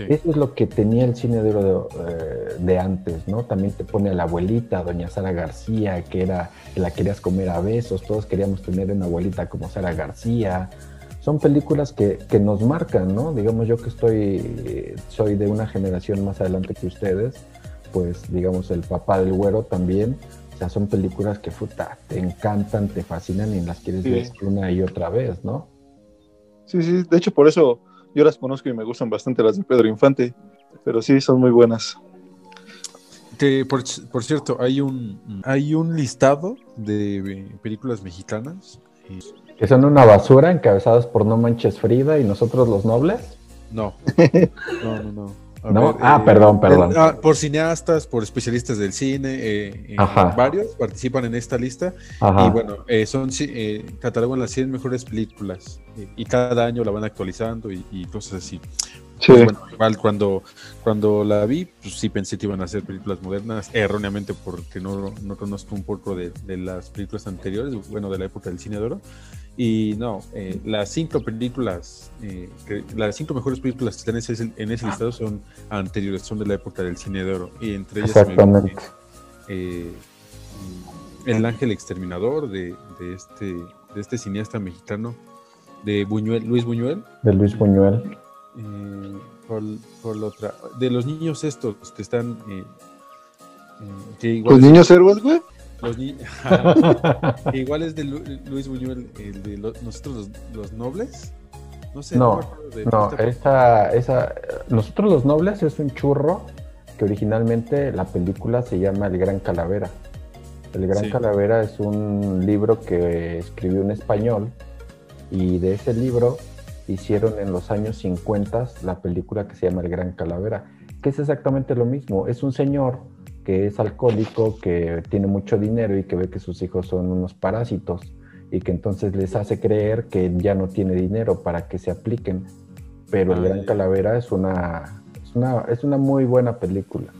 eso es lo que tenía el cine de oro eh, de, antes, ¿no? También te pone a la abuelita, doña Sara García, que era la querías comer a besos, todos queríamos tener una abuelita como Sara García. Son películas que, nos marcan, ¿no? Digamos yo que estoy, soy de una generación más adelante que ustedes, pues digamos el papá del güero también. O sea, son películas que puta, te encantan, te fascinan y las quieres ver una y otra vez, ¿no? Sí, sí, de hecho por eso yo las conozco y me gustan bastante las de Pedro Infante, pero sí, son muy buenas. por, cierto, hay un, hay un listado de películas mexicanas. ¿Que son una basura encabezadas por No Manches Frida y nosotros los nobles? No. No, no, no ah, eh, perdón, perdón. Ah, por cineastas, por especialistas del cine, eh, varios participan en esta lista. Y bueno, eh, son catalogan las 100 mejores películas y cada año la van actualizando y, cosas así. Pues igual cuando, cuando la vi, pues sí pensé que iban a ser películas modernas, erróneamente porque no, no conozco un poco de, de, las películas anteriores, bueno, de la época del cine de oro. Y no, eh, las cinco películas, eh, las cinco mejores películas que están en ese, listado son anteriores, son de la época del cine de oro. Y entre ellas Exactamente. Eh, El Ángel Exterminador de, de, este, de este cineasta mexicano, de Buñuel, Luis Buñuel. De Luis Buñuel. Por, la otra, de los niños estos que están... ¿Los niños héroes, güey? igual es de Luis Buñuel, el de nosotros los, nobles. No sé. No, no, esa, esa, nosotros los nobles es un churro que originalmente la película se llama El Gran Calavera. El Gran Calavera es un libro que escribió un español Y de ese libro hicieron en los años 50 la película que se llama El Gran Calavera, que es exactamente lo mismo. Es un señor que es alcohólico, que tiene mucho dinero y que ve que sus hijos son unos parásitos y que entonces les hace creer que ya no tiene dinero para que se apliquen. Pero El Gran Calavera es una, es una, es una muy buena película.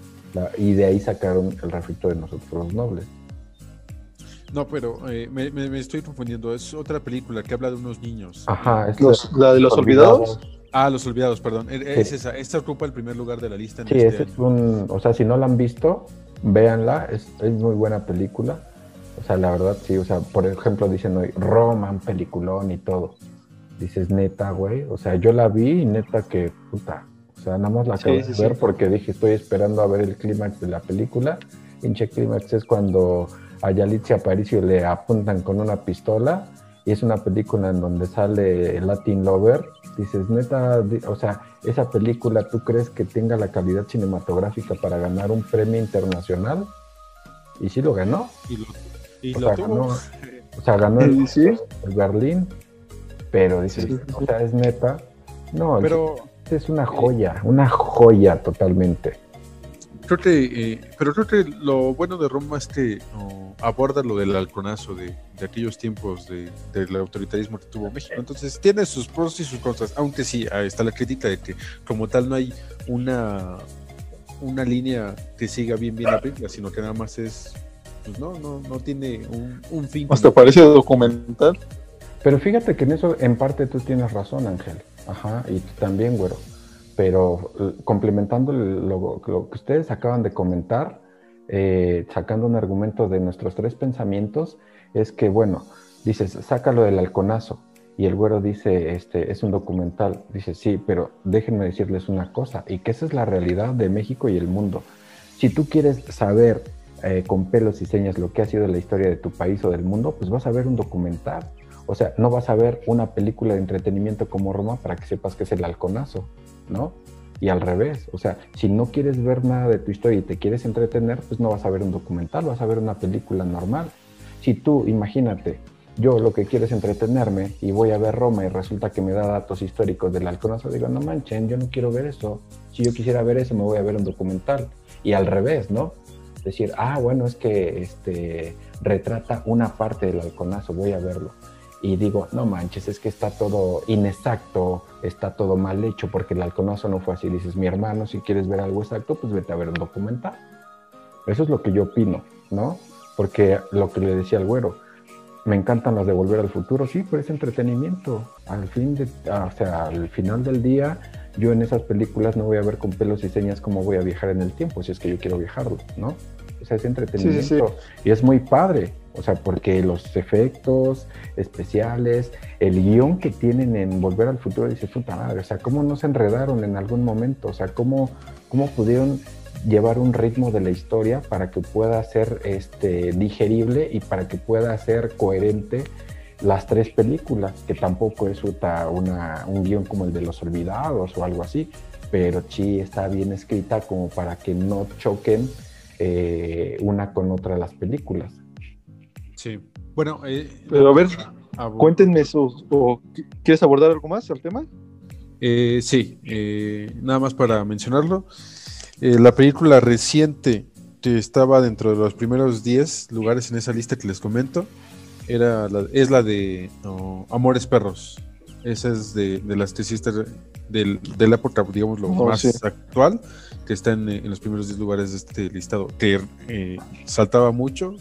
y de ahí sacaron el refrito de nosotros los nobles. No, pero eh, me, estoy confundiendo. Es otra película que habla de unos niños. Ajá, es la de los olvidados. Ah, Los Olvidados, perdón. E, es esa. Esta ocupa el primer lugar de la lista. sí, este es un. O sea, si no la han visto, véanla. Es, es, muy buena película. O sea, la verdad, sí. O sea, por ejemplo, dicen hoy Roman, peliculón y todo. Dices, neta, güey. O sea, yo la vi y neta que, puta. O sea, nada más la acabo de ver porque dije, estoy esperando a ver el clímax de la película. Hinche clímax es cuando a Yalitza Aparicio le apuntan con una pistola y es una película en donde sale el Latin Lover, dices, neta, o sea, esa película, ¿tú crees que tenga la calidad cinematográfica para ganar un premio internacional? Y sí lo ganó. Y lo, o sea, Ganó, o sea, ganó el, Berlín, pero dices, o sea, es neta. No, pero, es, una joya, una joya totalmente. Creo que, eh, pero creo que lo bueno de Roma es que aborda lo del halconazo de, aquellos tiempos de, del autoritarismo que tuvo México. Entonces tiene sus pros y sus contras, aunque sí está la crítica de que como tal no hay una, una línea que siga bien bien la película, sino que nada más es, pues no, no, no tiene un, un fin. Hasta parece documental. Pero fíjate que en eso en parte tú tienes razón, Ángel. Ajá, y tú también, güero pero eh, complementando lo, que ustedes acaban de comentar, eh, sacando un argumento de nuestros tres pensamientos, es que, bueno, dices, sácalo del halconazo. Y el güero dice, este, es un documental. Dice, sí, pero déjenme decirles una cosa, y que esa es la realidad de México y el mundo. Si tú quieres saber eh, con pelos y señas lo que ha sido la historia de tu país o del mundo, pues vas a ver un documental. O sea, no vas a ver una película de entretenimiento como Roma para que sepas que es el halconazo. ¿No? Y al revés, o sea, si no quieres ver nada de tu historia y te quieres entretener, pues no vas a ver un documental, vas a ver una película normal. Si tú, imagínate, yo lo que quiero es entretenerme y voy a ver Roma y resulta que me da datos históricos del halconazo, digo, no manchen, yo no quiero ver eso. Si yo quisiera ver eso, me voy a ver un documental. Y al revés, ¿no? Decir, ah, bueno, es que este, retrata una parte del halconazo, voy a verlo y digo, no manches, es que está todo inexacto, está todo mal hecho porque el halconazo no fue así. Dices, mi hermano, si quieres ver algo exacto, pues vete a ver un documental. Eso es lo que yo opino, ¿no? Porque lo que le decía al güero, me encantan las de Volver al Futuro, sí, pero es entretenimiento. Al fin de, o sea, al final del día, yo en esas películas no voy a ver con pelos y señas cómo voy a viajar en el tiempo, si es que yo quiero viajarlo, ¿no? O sea, es entretenimiento. Y es muy padre. O sea, porque los efectos especiales, el guion que tienen en Volver al Futuro, dice, puta madre, o sea, cómo no se enredaron en algún momento, o sea, cómo, cómo pudieron llevar un ritmo de la historia para que pueda ser este, digerible y para que pueda ser coherente las tres películas, que tampoco es una, un guion como el de Los Olvidados o algo así, pero sí está bien escrita como para que no choquen eh, una con otra las películas. Sí. Bueno, eh, pero a ver, cuéntenme eso. ¿Quieres abordar algo más al tema? Eh, sí, nada más para mencionarlo. la película reciente que estaba dentro de los primeros 10 lugares en esa lista que les comento era es la de Amores Perros. Esa es de, las que existe de la época, digamos, lo oh, más actual que está en, los primeros 10 lugares de este listado, que eh, saltaba mucho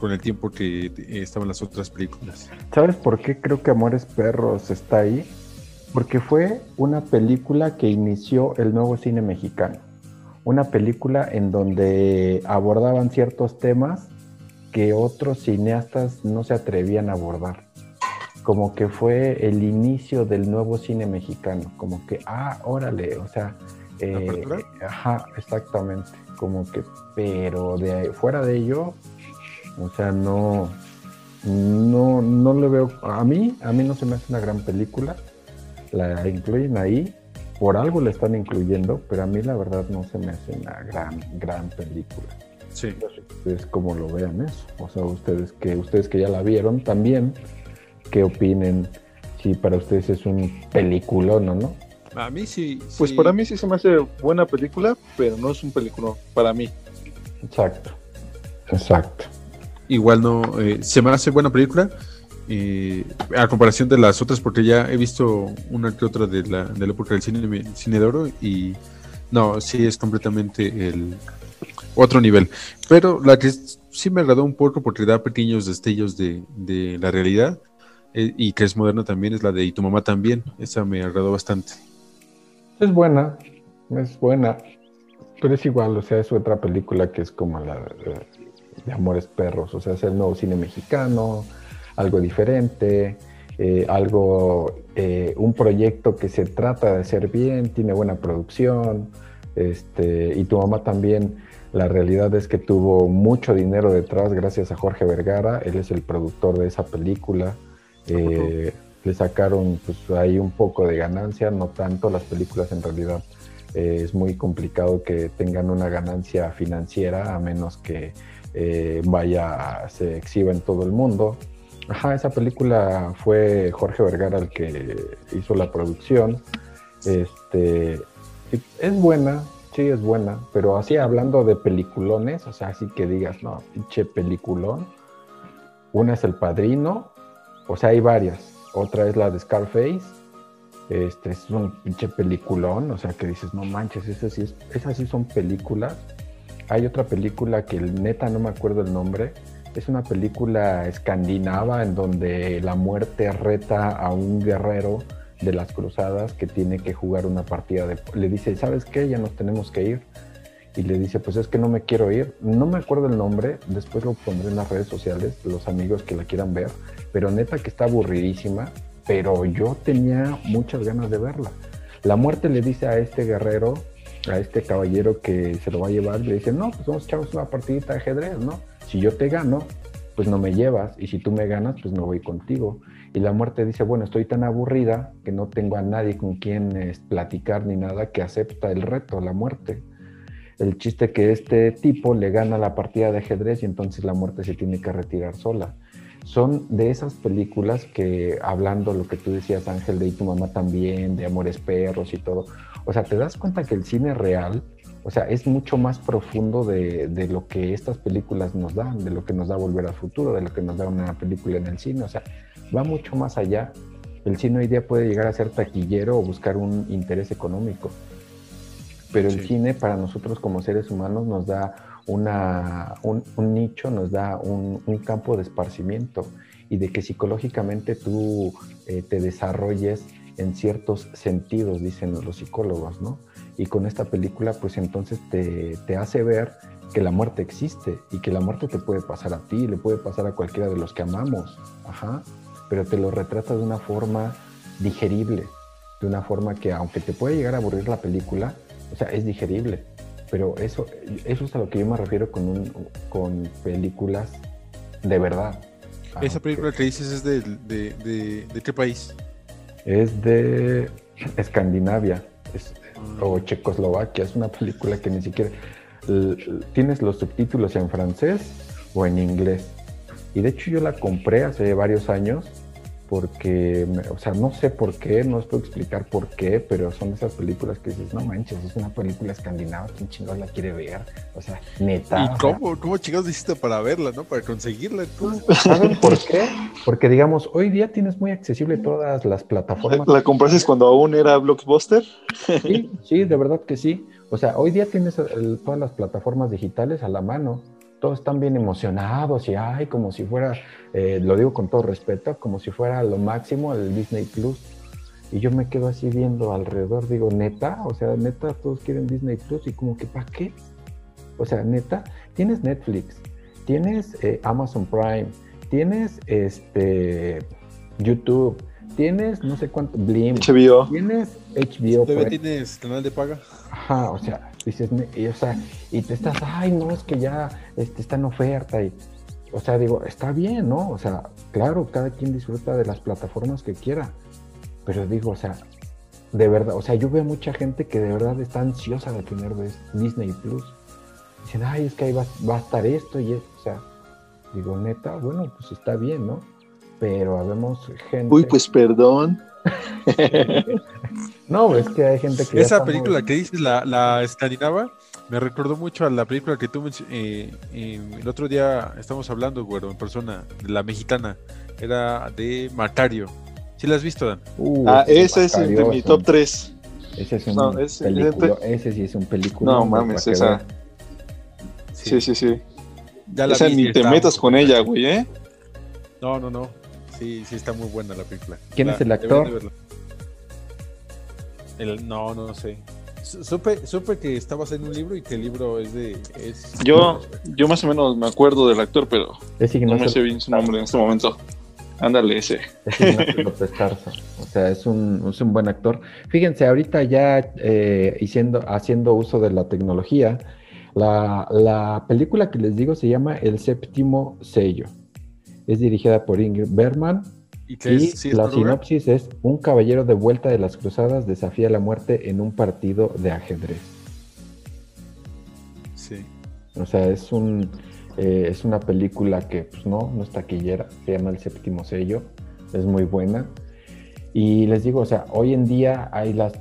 con el tiempo que eh, estaban las otras películas. ¿Sabes por qué creo que Amores Perros está ahí? Porque fue una película que inició el nuevo cine mexicano. Una película en donde abordaban ciertos temas que otros cineastas no se atrevían a abordar. Como que fue el inicio del nuevo cine mexicano. Como que, ah, órale, o sea, eh, ajá, exactamente. Como que, pero de fuera de ello, o sea, no, no, no le veo. A mí, a mí no se me hace una gran película. La incluyen ahí, por algo la están incluyendo, pero a mí la verdad no se me hace una gran, gran película. Sí. Ustedes como lo vean eso. O sea, ustedes que, ustedes que ya la vieron también, ¿qué opinen? si para ustedes es un peliculón o no. A mí sí. Pues para mí sí se me hace buena película, pero no es un película para mí. Exacto. Exacto. Igual no, eh, se me hace buena película. a comparación de las otras, porque ya he visto una que otra de la, de la época del cine, cine de oro y no, sí es completamente el otro nivel. Pero la que sí me agradó un poco porque da pequeños destellos de, de la realidad eh, y que es moderna también es la de Y tu mamá también. Esa me agradó bastante. Es buena, es buena, pero es igual, o sea, es otra película que es como la de Amores Perros, o sea, es el nuevo cine mexicano, algo diferente, eh, algo, eh, un proyecto que se trata de hacer bien, tiene buena producción, este, y tu mamá también, la realidad es que tuvo mucho dinero detrás gracias a Jorge Vergara, él es el productor de esa película. Eh, le sacaron pues ahí un poco de ganancia, no tanto, las películas en realidad eh, es muy complicado que tengan una ganancia financiera a menos que eh, vaya, se exhiba en todo el mundo. Ajá, esa película fue Jorge Vergara el que hizo la producción. Este, es buena, sí es buena, pero así hablando de peliculones, o sea, así que digas, no, pinche peliculón. Una es El Padrino, o sea, hay varias. Otra es la de Scarface. Este es un pinche peliculón, o sea, que dices, no manches, esas sí, es, esas sí son películas. Hay otra película que neta no me acuerdo el nombre. Es una película escandinava en donde la muerte reta a un guerrero de las cruzadas que tiene que jugar una partida de... Le dice, ¿sabes qué? Ya nos tenemos que ir. Y le dice, pues es que no me quiero ir. No me acuerdo el nombre, después lo pondré en las redes sociales, los amigos que la quieran ver. Pero neta que está aburridísima, pero yo tenía muchas ganas de verla. La muerte le dice a este guerrero, a este caballero que se lo va a llevar, le dice, no, pues vamos a echarnos una partidita de ajedrez, ¿no? Si yo te gano, pues no me llevas, y si tú me ganas, pues me voy contigo. Y la muerte dice, bueno, estoy tan aburrida que no tengo a nadie con quien platicar ni nada que acepta el reto, la muerte. El chiste que este tipo le gana la partida de ajedrez y entonces la muerte se tiene que retirar sola. Son de esas películas que, hablando lo que tú decías, Ángel, de y tu mamá también, de Amores Perros y todo, o sea, te das cuenta que el cine real, o sea, es mucho más profundo de, de, lo que estas películas nos dan, de lo que nos da Volver al Futuro, de lo que nos da una película en el cine, o sea, va mucho más allá. El cine hoy día puede llegar a ser taquillero o buscar un interés económico, pero el sí. cine para nosotros como seres humanos nos da una, un, un, nicho, nos da un, un, campo de esparcimiento y de que psicológicamente tú eh, te desarrolles en ciertos sentidos, dicen los psicólogos, ¿no? Y con esta película, pues entonces te, te, hace ver que la muerte existe y que la muerte te puede pasar a ti, le puede pasar a cualquiera de los que amamos, ajá, pero te lo retrata de una forma digerible, de una forma que aunque te puede llegar a aburrir la película, o sea, es digerible. Pero eso, eso es a lo que yo me refiero con, un, con películas de verdad. Esa película que dices es de, de, de, de qué país? Es de Escandinavia es, o Checoslovaquia. Es una película que ni siquiera tienes los subtítulos en francés o en inglés. Y de hecho yo la compré hace varios años porque, o sea, no sé por qué, no os puedo explicar por qué, pero son esas películas que dices, no manches, es una película escandinava, ¿quién chingados la quiere ver? O sea, neta. ¿Y cómo, cómo chingados hiciste para verla, no? Para conseguirla. ¿Saben por qué? Porque, digamos, hoy día tienes muy accesible todas las plataformas. ¿La compraste cuando aún era Blockbuster? Sí, sí, de verdad que sí. O sea, hoy día tienes el, todas las plataformas digitales a la mano todos están bien emocionados y ay, como si fuera, eh, lo digo con todo respeto, como si fuera lo máximo el Disney Plus. Y yo me quedo así viendo alrededor, digo, neta, o sea, neta, todos quieren Disney Plus y como que, ¿para qué? O sea, neta, tienes Netflix, tienes eh, Amazon Prime, tienes este YouTube, tienes no sé cuánto, Blim, HBO. tienes HBO. ¿Todavía tienes canal de paga? Ajá, o sea, y, o sea, y te estás, ay, no, es que ya este, está en oferta. Y, o sea, digo, está bien, ¿no? O sea, claro, cada quien disfruta de las plataformas que quiera. Pero digo, o sea, de verdad, o sea, yo veo mucha gente que de verdad está ansiosa de tener Disney Plus. Dicen, ay, es que ahí va, va a estar esto y esto. O sea, digo, neta, bueno, pues está bien, ¿no? Pero habemos gente. Uy, pues perdón. no, es que hay gente que. Esa película que dices, la, la escandinava, me recordó mucho a la película que tú eh, eh, el otro día estamos hablando, güero, en persona, de la mexicana. Era de Macario. ¿Sí la has visto, Dan? Uh, ah, ese es de mi top 3. Ese es un no, película. Ese sí es un película. No mames, esa. Sí, sí, sí. Ya la esa ni te metas con ella, güey, ¿eh? No, no, no. Sí, sí está muy buena la película. ¿Quién es el actor? El, no, no sé. Supe, supe que estabas en un libro y que el libro es de. Es... Yo, yo más o menos me acuerdo del actor, pero no, me sé bien su nombre en este momento. Ándale, ese. Es López O sea, es un, es un buen actor. Fíjense, ahorita ya eh, haciendo uso de la tecnología, la, la, película que les digo se llama El séptimo sello. Es dirigida por Ingrid Bergman. Y, la sinopsis es un caballero de vuelta de las cruzadas desafía la muerte en un partido de ajedrez. Sí. O sea, es un eh, es una película que pues no, no es taquillera, se llama El séptimo sello, es muy buena. Y les digo, o sea, hoy en día hay, las,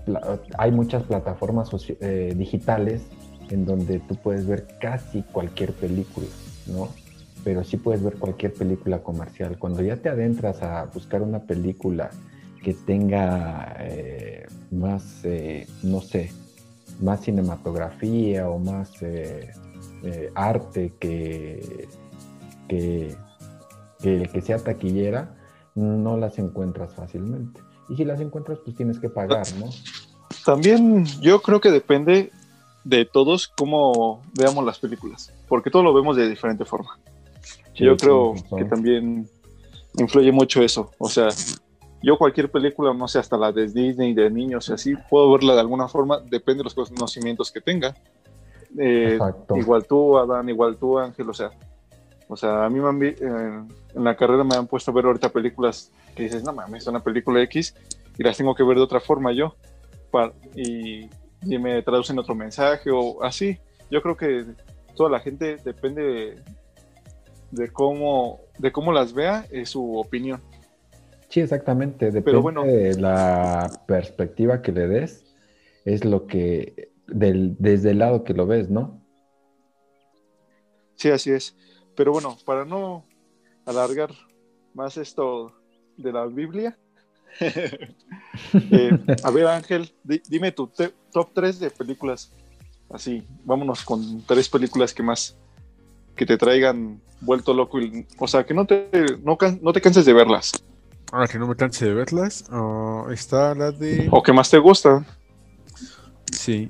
hay muchas plataformas eh, digitales en donde tú puedes ver casi cualquier película, ¿no? Pero sí puedes ver cualquier película comercial. Cuando ya te adentras a buscar una película que tenga eh, más, eh, no sé, más cinematografía o más eh, arte que, que, que, que sea taquillera, no las encuentras fácilmente. Y si las encuentras, pues tienes que pagar, ¿no? También yo creo que depende de todos cómo veamos las películas, porque todos lo vemos de diferente forma. Yo creo que también influye mucho eso. O sea, yo cualquier película, no sé, hasta la de Disney, de niños y así, puedo verla de alguna forma, depende de los conocimientos que tenga. Eh, igual tú, Adán, igual tú, Ángel, o sea, o sea, a mí me eh, en la carrera me han puesto a ver ahorita películas que dices, no mames, es una película X y las tengo que ver de otra forma yo. Para, y y me traducen otro mensaje o así. Yo creo que toda la gente depende de, cómo, de cómo las vea, es su opinión. Sí, exactamente. Depende de la perspectiva que le des, es lo que, del, desde el lado que lo ves, ¿no? Sí, así es. Pero bueno, para no alargar más esto de la Biblia, Eh, a ver, Ángel, dime tu top 3 de películas. Así, vámonos con tres películas que más que te traigan vuelto loco. o sea, que no te, no, te canses de verlas. Ah, que no me canse de verlas. Ah, está la de. O que más te gusta. Sí.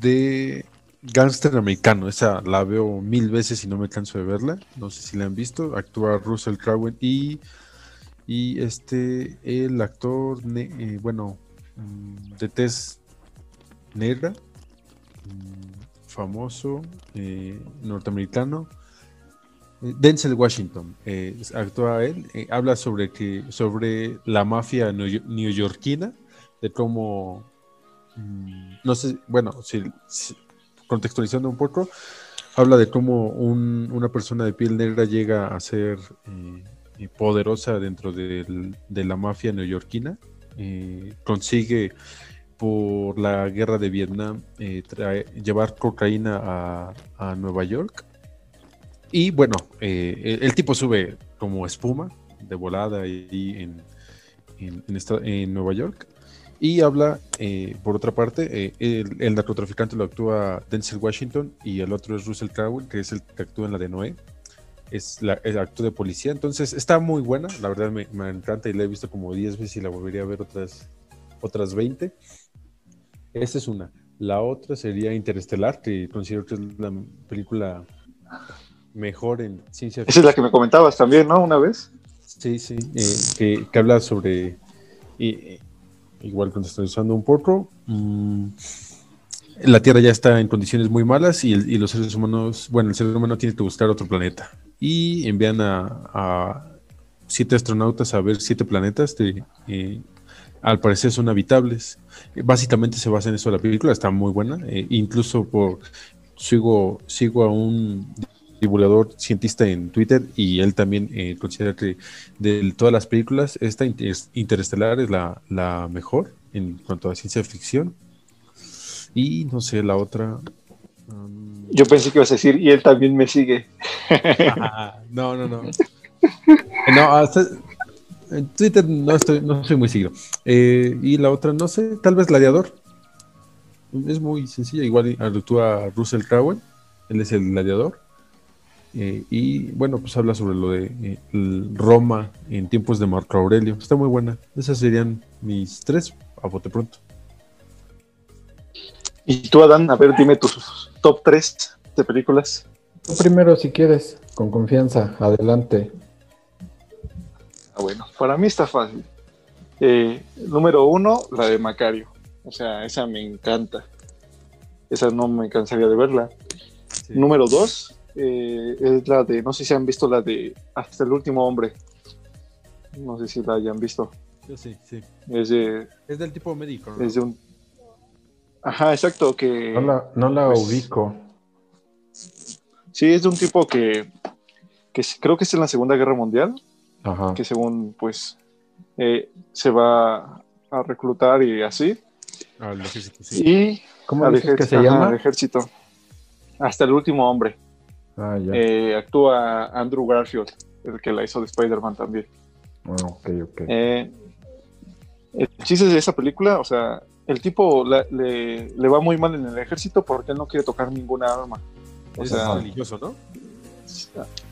de Gangster Americano. Esa la veo mil veces y no me canso de verla. No sé si la han visto. Actúa Russell Crowe y y este, el actor, eh, bueno, mm, de tez negra, mm, famoso, eh, norteamericano, eh, Denzel Washington, actúa él, habla sobre, que, sobre la mafia neoyorquina, de cómo, mm, no sé, bueno, si, contextualizando un poco, habla de cómo una persona de piel negra llega a ser poderosa dentro de la mafia neoyorquina. Eh, consigue por la guerra de Vietnam eh, llevar cocaína a, Nueva York. Y bueno, eh, el, tipo sube como espuma de volada ahí en, en, Nueva York. Y habla, por otra parte, el, el, narcotraficante lo actúa Denzel Washington y el otro es Russell Crowe, que es el que actúa en la de Noé es la, el acto de policía. Entonces está muy buena, la verdad me, encanta y la he visto como 10 veces y la volvería a ver otras, otras 20. Esa es una. La otra sería Interestelar, que considero que es la película mejor en ciencia ficción. Esa es la que me comentabas también, ¿no? Una vez. Sí, sí, eh, que, habla sobre, y, igual contextualizando un poco, mm, la Tierra ya está en condiciones muy malas y, y, los seres humanos, bueno, el ser humano tiene que buscar otro planeta y envían a, siete astronautas a ver siete planetas de, eh, al parecer son habitables. Básicamente se basa en eso la película, está muy buena. Eh, incluso por sigo, sigo a un divulgador cientista en Twitter y él también eh, considera que de todas las películas, esta Interestelar es la, la mejor en cuanto a ciencia ficción. Y no sé, la otra. Um, Yo pensé que ibas a decir, y él también me sigue. no, no, no. No, hasta, en Twitter no estoy, no soy muy seguido. Eh, y la otra, no sé, tal vez Gladiador. Es muy sencilla, igual actúa Russell Crowe, él es el gladiador. Eh, y bueno, pues habla sobre lo de eh, Roma en tiempos de Marco Aurelio. Está muy buena. Esas serían mis tres a bote pronto. Y tú, Adán, a ver, dime tus top tres de películas. Tú primero, si quieres, con confianza. Adelante. Ah, bueno, para mí está fácil. Eh, número uno, la de Macario. O sea, esa me encanta. Esa no me cansaría de verla. Número dos, eh, es la de, no sé si han visto la de Hasta el último hombre. No sé si la hayan visto. sí, sí. Es, de, es del tipo médico. Es de un... Ajá, exacto, que... No la, pues, ubico. Sí, es de un tipo que, que creo que es en la Segunda Guerra Mundial que según pues eh, se va a reclutar y así. Ah, y ¿Cómo dices que se llama? Al ejército. Hasta el último hombre. Ah, ya. Eh, actúa Andrew Garfield, el que la hizo de Spider-Man también. Ah, ok, ok. Eh, el chiste de esa película, o sea, el tipo le, le, va muy mal en el ejército porque él no quiere tocar ninguna arma. O sea, es religioso, ¿no?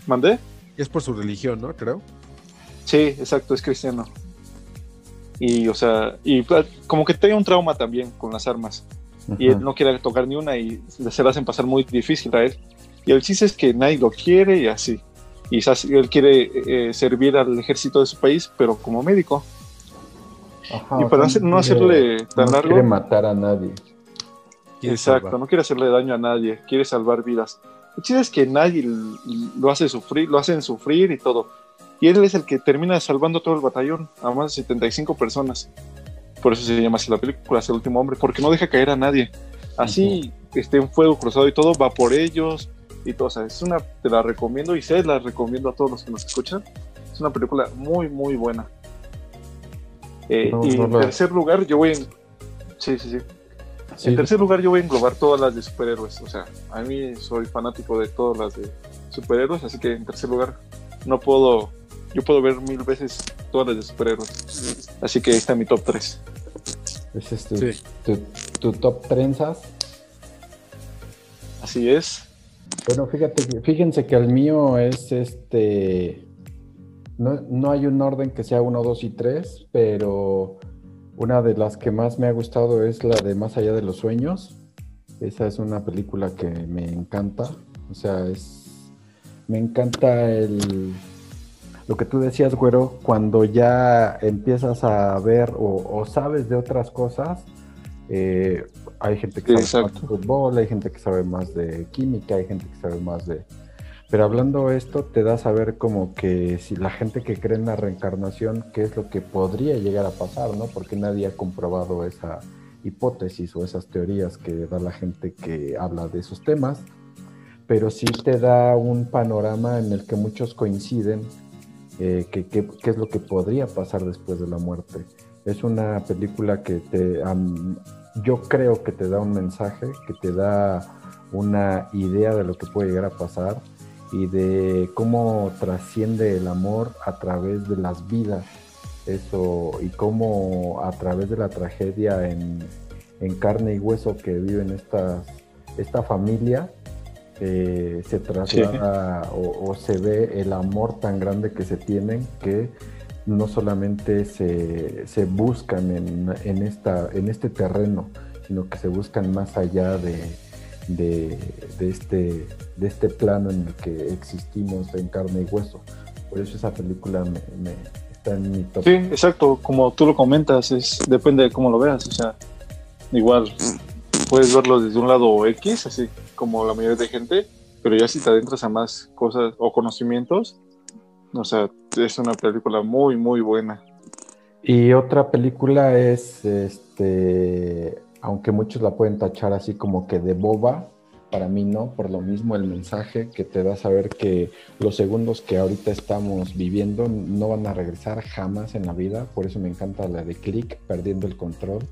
¿Mandé? Es por su religión, ¿no? Creo. Sí, exacto, es cristiano. Y, o sea, y pues, como que tiene un trauma también con las armas. Y él no quiere tocar ni una y se la hacen pasar muy difícil a él. Y el chiste es que nadie lo quiere y así. Y él quiere eh, servir al ejército de su país, pero como médico. y para no hacerle tan no largo. quiere matar a nadie. Exacto, no quiere hacerle daño a nadie, quiere salvar vidas. El chiste es que nadie lo hace sufrir, lo hacen sufrir y todo y él es el que termina salvando todo el batallón, a más de 75 personas. Por eso se llama así la película, es el último hombre, porque no deja caer a nadie. Así esté en fuego cruzado y todo, va por ellos y todo. O sea, es una, te la recomiendo y se la recomiendo a todos los que nos escuchan. Es una película muy, muy buena. Eh, y en tercer lugar, yo voy en. Sí, sí, sí. En tercer lugar, yo voy a englobar todas las de superhéroes. O sea, a mí soy fanático de todas las de superhéroes, así que en tercer lugar no puedo yo puedo ver mil veces todas las de superhéroes. Así que ahí está mi top 3. Ese es tu, top trenzas. Así es. Bueno, fíjate, fíjense que el mío es este. No, no, hay un orden que sea 1, 2 y 3, pero una de las que más me ha gustado es la de Más allá de los sueños. Esa es una película que me encanta. O sea, es. Me encanta el lo que tú decías, güero, cuando ya empiezas a ver o, sabes de otras cosas, eh, hay gente que sabe más de fútbol, hay gente que sabe más de química, hay gente que sabe más de... Pero hablando esto, te da a saber como que si la gente que cree en la reencarnación, qué es lo que podría llegar a pasar, ¿no? Porque nadie ha comprobado esa hipótesis o esas teorías que da la gente que habla de esos temas, pero sí te da un panorama en el que muchos coinciden eh, qué, es lo que podría pasar después de la muerte. Es una película que te, yo creo que te da un mensaje, que te da una idea de lo que puede llegar a pasar y de cómo trasciende el amor a través de las vidas. Eso, y cómo a través de la tragedia en, carne y hueso que viven estas, esta familia, eh, se traslada o, se ve el amor tan grande que se tienen que no solamente se, buscan en, esta, en este terreno, sino que se buscan más allá de, este, de este plano en el que existimos en carne y hueso. Por eso esa película me, está en mi top. Sí, exacto, como tú lo comentas, es, depende de cómo lo veas, o sea, igual puedes verlo desde un lado X, así como la mayoría de gente, pero ya si te adentras a más cosas o conocimientos, o sea, es una película muy, muy buena. Y otra película es, este, aunque muchos la pueden tachar así como que de boba, para mí no, por lo mismo el mensaje que te da saber que los segundos que ahorita estamos viviendo no van a regresar jamás en la vida, por eso me encanta la de Click, perdiendo el control,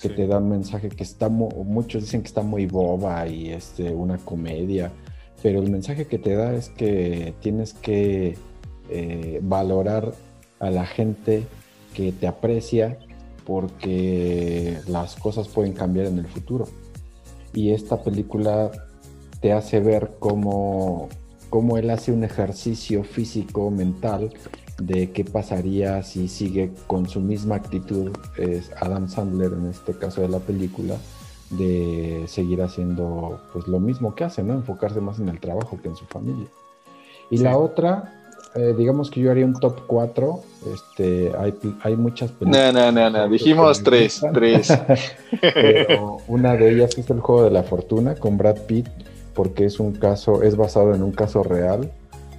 que te da un mensaje que está, muchos dicen que está muy boba y este, una comedia, pero el mensaje que te da es que tienes que eh, valorar a la gente que te aprecia porque las cosas pueden cambiar en el futuro. Y esta película te hace ver cómo, cómo él hace un ejercicio físico, mental, de qué pasaría si sigue con su misma actitud, es Adam Sandler en este caso de la película, de seguir haciendo pues lo mismo que hace, ¿no? Enfocarse más en el trabajo que en su familia. Y la otra, eh, digamos que yo haría un top 4. Este, hay, hay muchas películas. No, no, no, no. Dijimos tres, tres. Pero una de ellas es el juego de la fortuna con Brad Pitt, porque es un caso, es basado en un caso real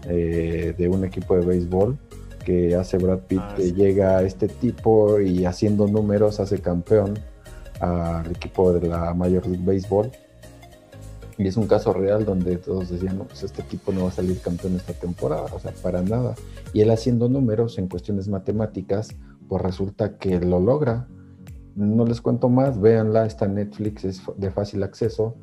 eh, de un equipo de béisbol que hace Brad Pitt, ah, que llega a este tipo y haciendo números hace campeón al equipo de la Major League Baseball y es un caso real donde todos decían, no, pues este equipo no va a salir campeón esta temporada, o sea, para nada. Y él haciendo números en cuestiones matemáticas, pues resulta que lo logra. No les cuento más, véanla, está en Netflix, es de fácil acceso.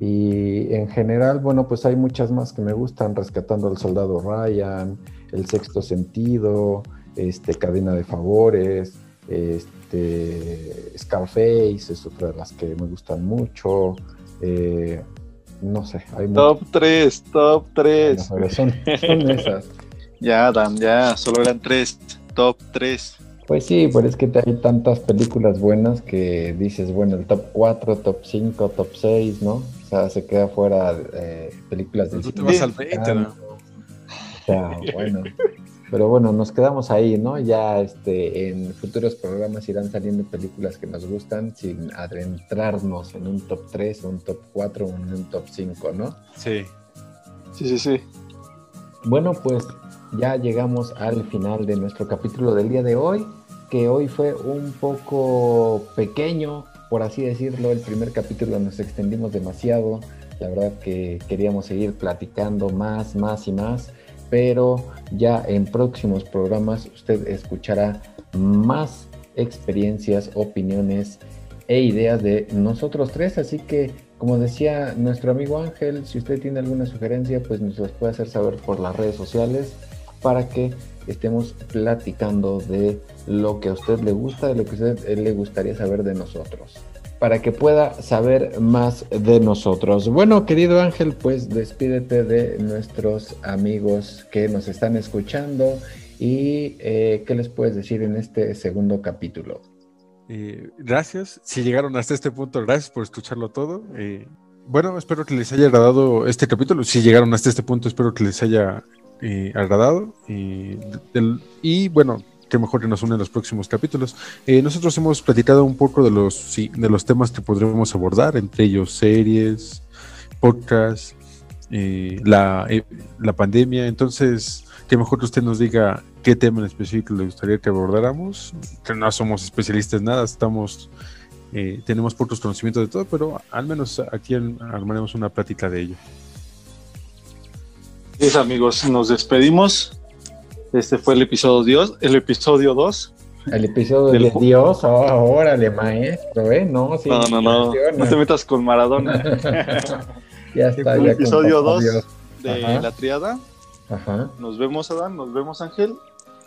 Y en general, bueno, pues hay muchas más que me gustan, Rescatando al Soldado Ryan, El Sexto Sentido, este, Cadena de Favores, este, Scarface, es otra de las que me gustan mucho. Eh, no sé. Hay top 3, top 3. son, esas. ya, Dan, ya, solo eran 3, top 3. Pues sí, pero es que hay tantas películas buenas que dices, bueno, el top 4, top 5, top 6, ¿no? O sea, se queda fuera eh, películas del Tú te vas al 20, ¿no? Sea, bueno. Pero bueno, nos quedamos ahí, ¿no? Ya este, en futuros programas irán saliendo películas que nos gustan sin adentrarnos en un top 3, un top 4 o en un top 5, ¿no? Sí. Sí, sí, sí. Bueno, pues ya llegamos al final de nuestro capítulo del día de hoy, que hoy fue un poco pequeño, por así decirlo. El primer capítulo nos extendimos demasiado. La verdad que queríamos seguir platicando más, más y más pero ya en próximos programas usted escuchará más experiencias, opiniones e ideas de nosotros tres, así que como decía nuestro amigo Ángel, si usted tiene alguna sugerencia, pues nos las puede hacer saber por las redes sociales para que estemos platicando de lo que a usted le gusta, de lo que a usted le gustaría saber de nosotros para que pueda saber más de nosotros. Bueno, querido Ángel, pues despídete de nuestros amigos que nos están escuchando y eh, qué les puedes decir en este segundo capítulo. Eh, gracias, si llegaron hasta este punto, gracias por escucharlo todo. Eh, bueno, espero que les haya agradado este capítulo. Si llegaron hasta este punto, espero que les haya agradado. y bueno, qué mejor que nos unen los próximos capítulos. Eh, nosotros hemos platicado un poco de los, de los temas que podremos abordar, entre ellos series, podcasts, eh, la, eh, la pandemia. Entonces, qué mejor que usted nos diga qué tema en específico le gustaría que abordáramos. Que no somos especialistas en nada, estamos, tenemos pocos conocimientos de todo, pero al menos aquí armaremos una plática de ello. Sí, amigos, nos despedimos. Este fue el episodio Dios, el episodio 2. El episodio de Dios, oh, órale, maestro, ¿eh? No, sí, no, no, no, no te metas con Maradona. ya está, el episodio 2 de la triada. Ajá. Nos vemos, Adán, nos vemos, Ángel.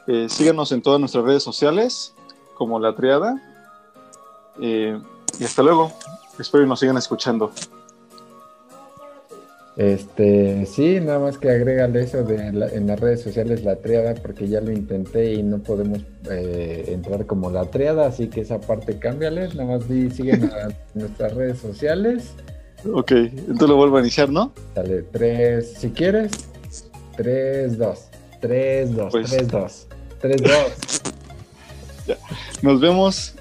Eh, síganos en todas nuestras redes sociales, como la triada. Eh, y hasta luego. Espero que nos sigan escuchando. Este, sí, nada más que agrégale eso de en las redes sociales la triada, porque ya lo intenté y no podemos eh, entrar como la triada, así que esa parte cámbiale, nada más di, siguen a nuestras redes sociales. Ok, entonces lo vuelvo a iniciar, ¿no? Dale, tres, si quieres, tres, dos, tres, dos, pues tres, dos, tres, dos. Nos vemos,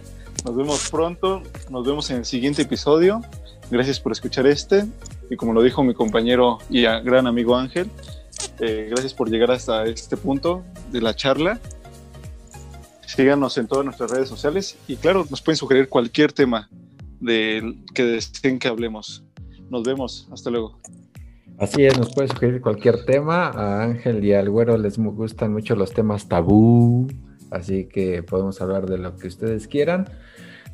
nos vemos pronto, nos vemos en el siguiente episodio. Gracias por escuchar este y como lo dijo mi compañero y gran amigo Ángel, eh, gracias por llegar hasta este punto de la charla. Síganos en todas nuestras redes sociales y claro, nos pueden sugerir cualquier tema de que deseen que hablemos. Nos vemos. Hasta luego. Así es, nos puede sugerir cualquier tema. A Ángel y al Güero les gustan mucho los temas tabú, así que podemos hablar de lo que ustedes quieran.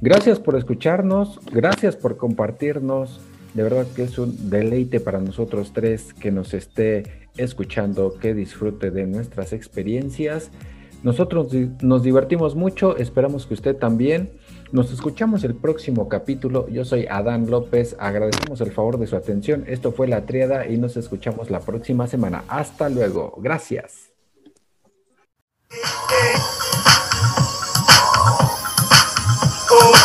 Gracias por escucharnos, gracias por compartirnos. De verdad que es un deleite para nosotros tres que nos esté escuchando, que disfrute de nuestras experiencias. Nosotros nos divertimos mucho, esperamos que usted también. Nos escuchamos el próximo capítulo. Yo soy Adán López, agradecemos el favor de su atención. Esto fue La Triada y nos escuchamos la próxima semana. Hasta luego, gracias. Oh.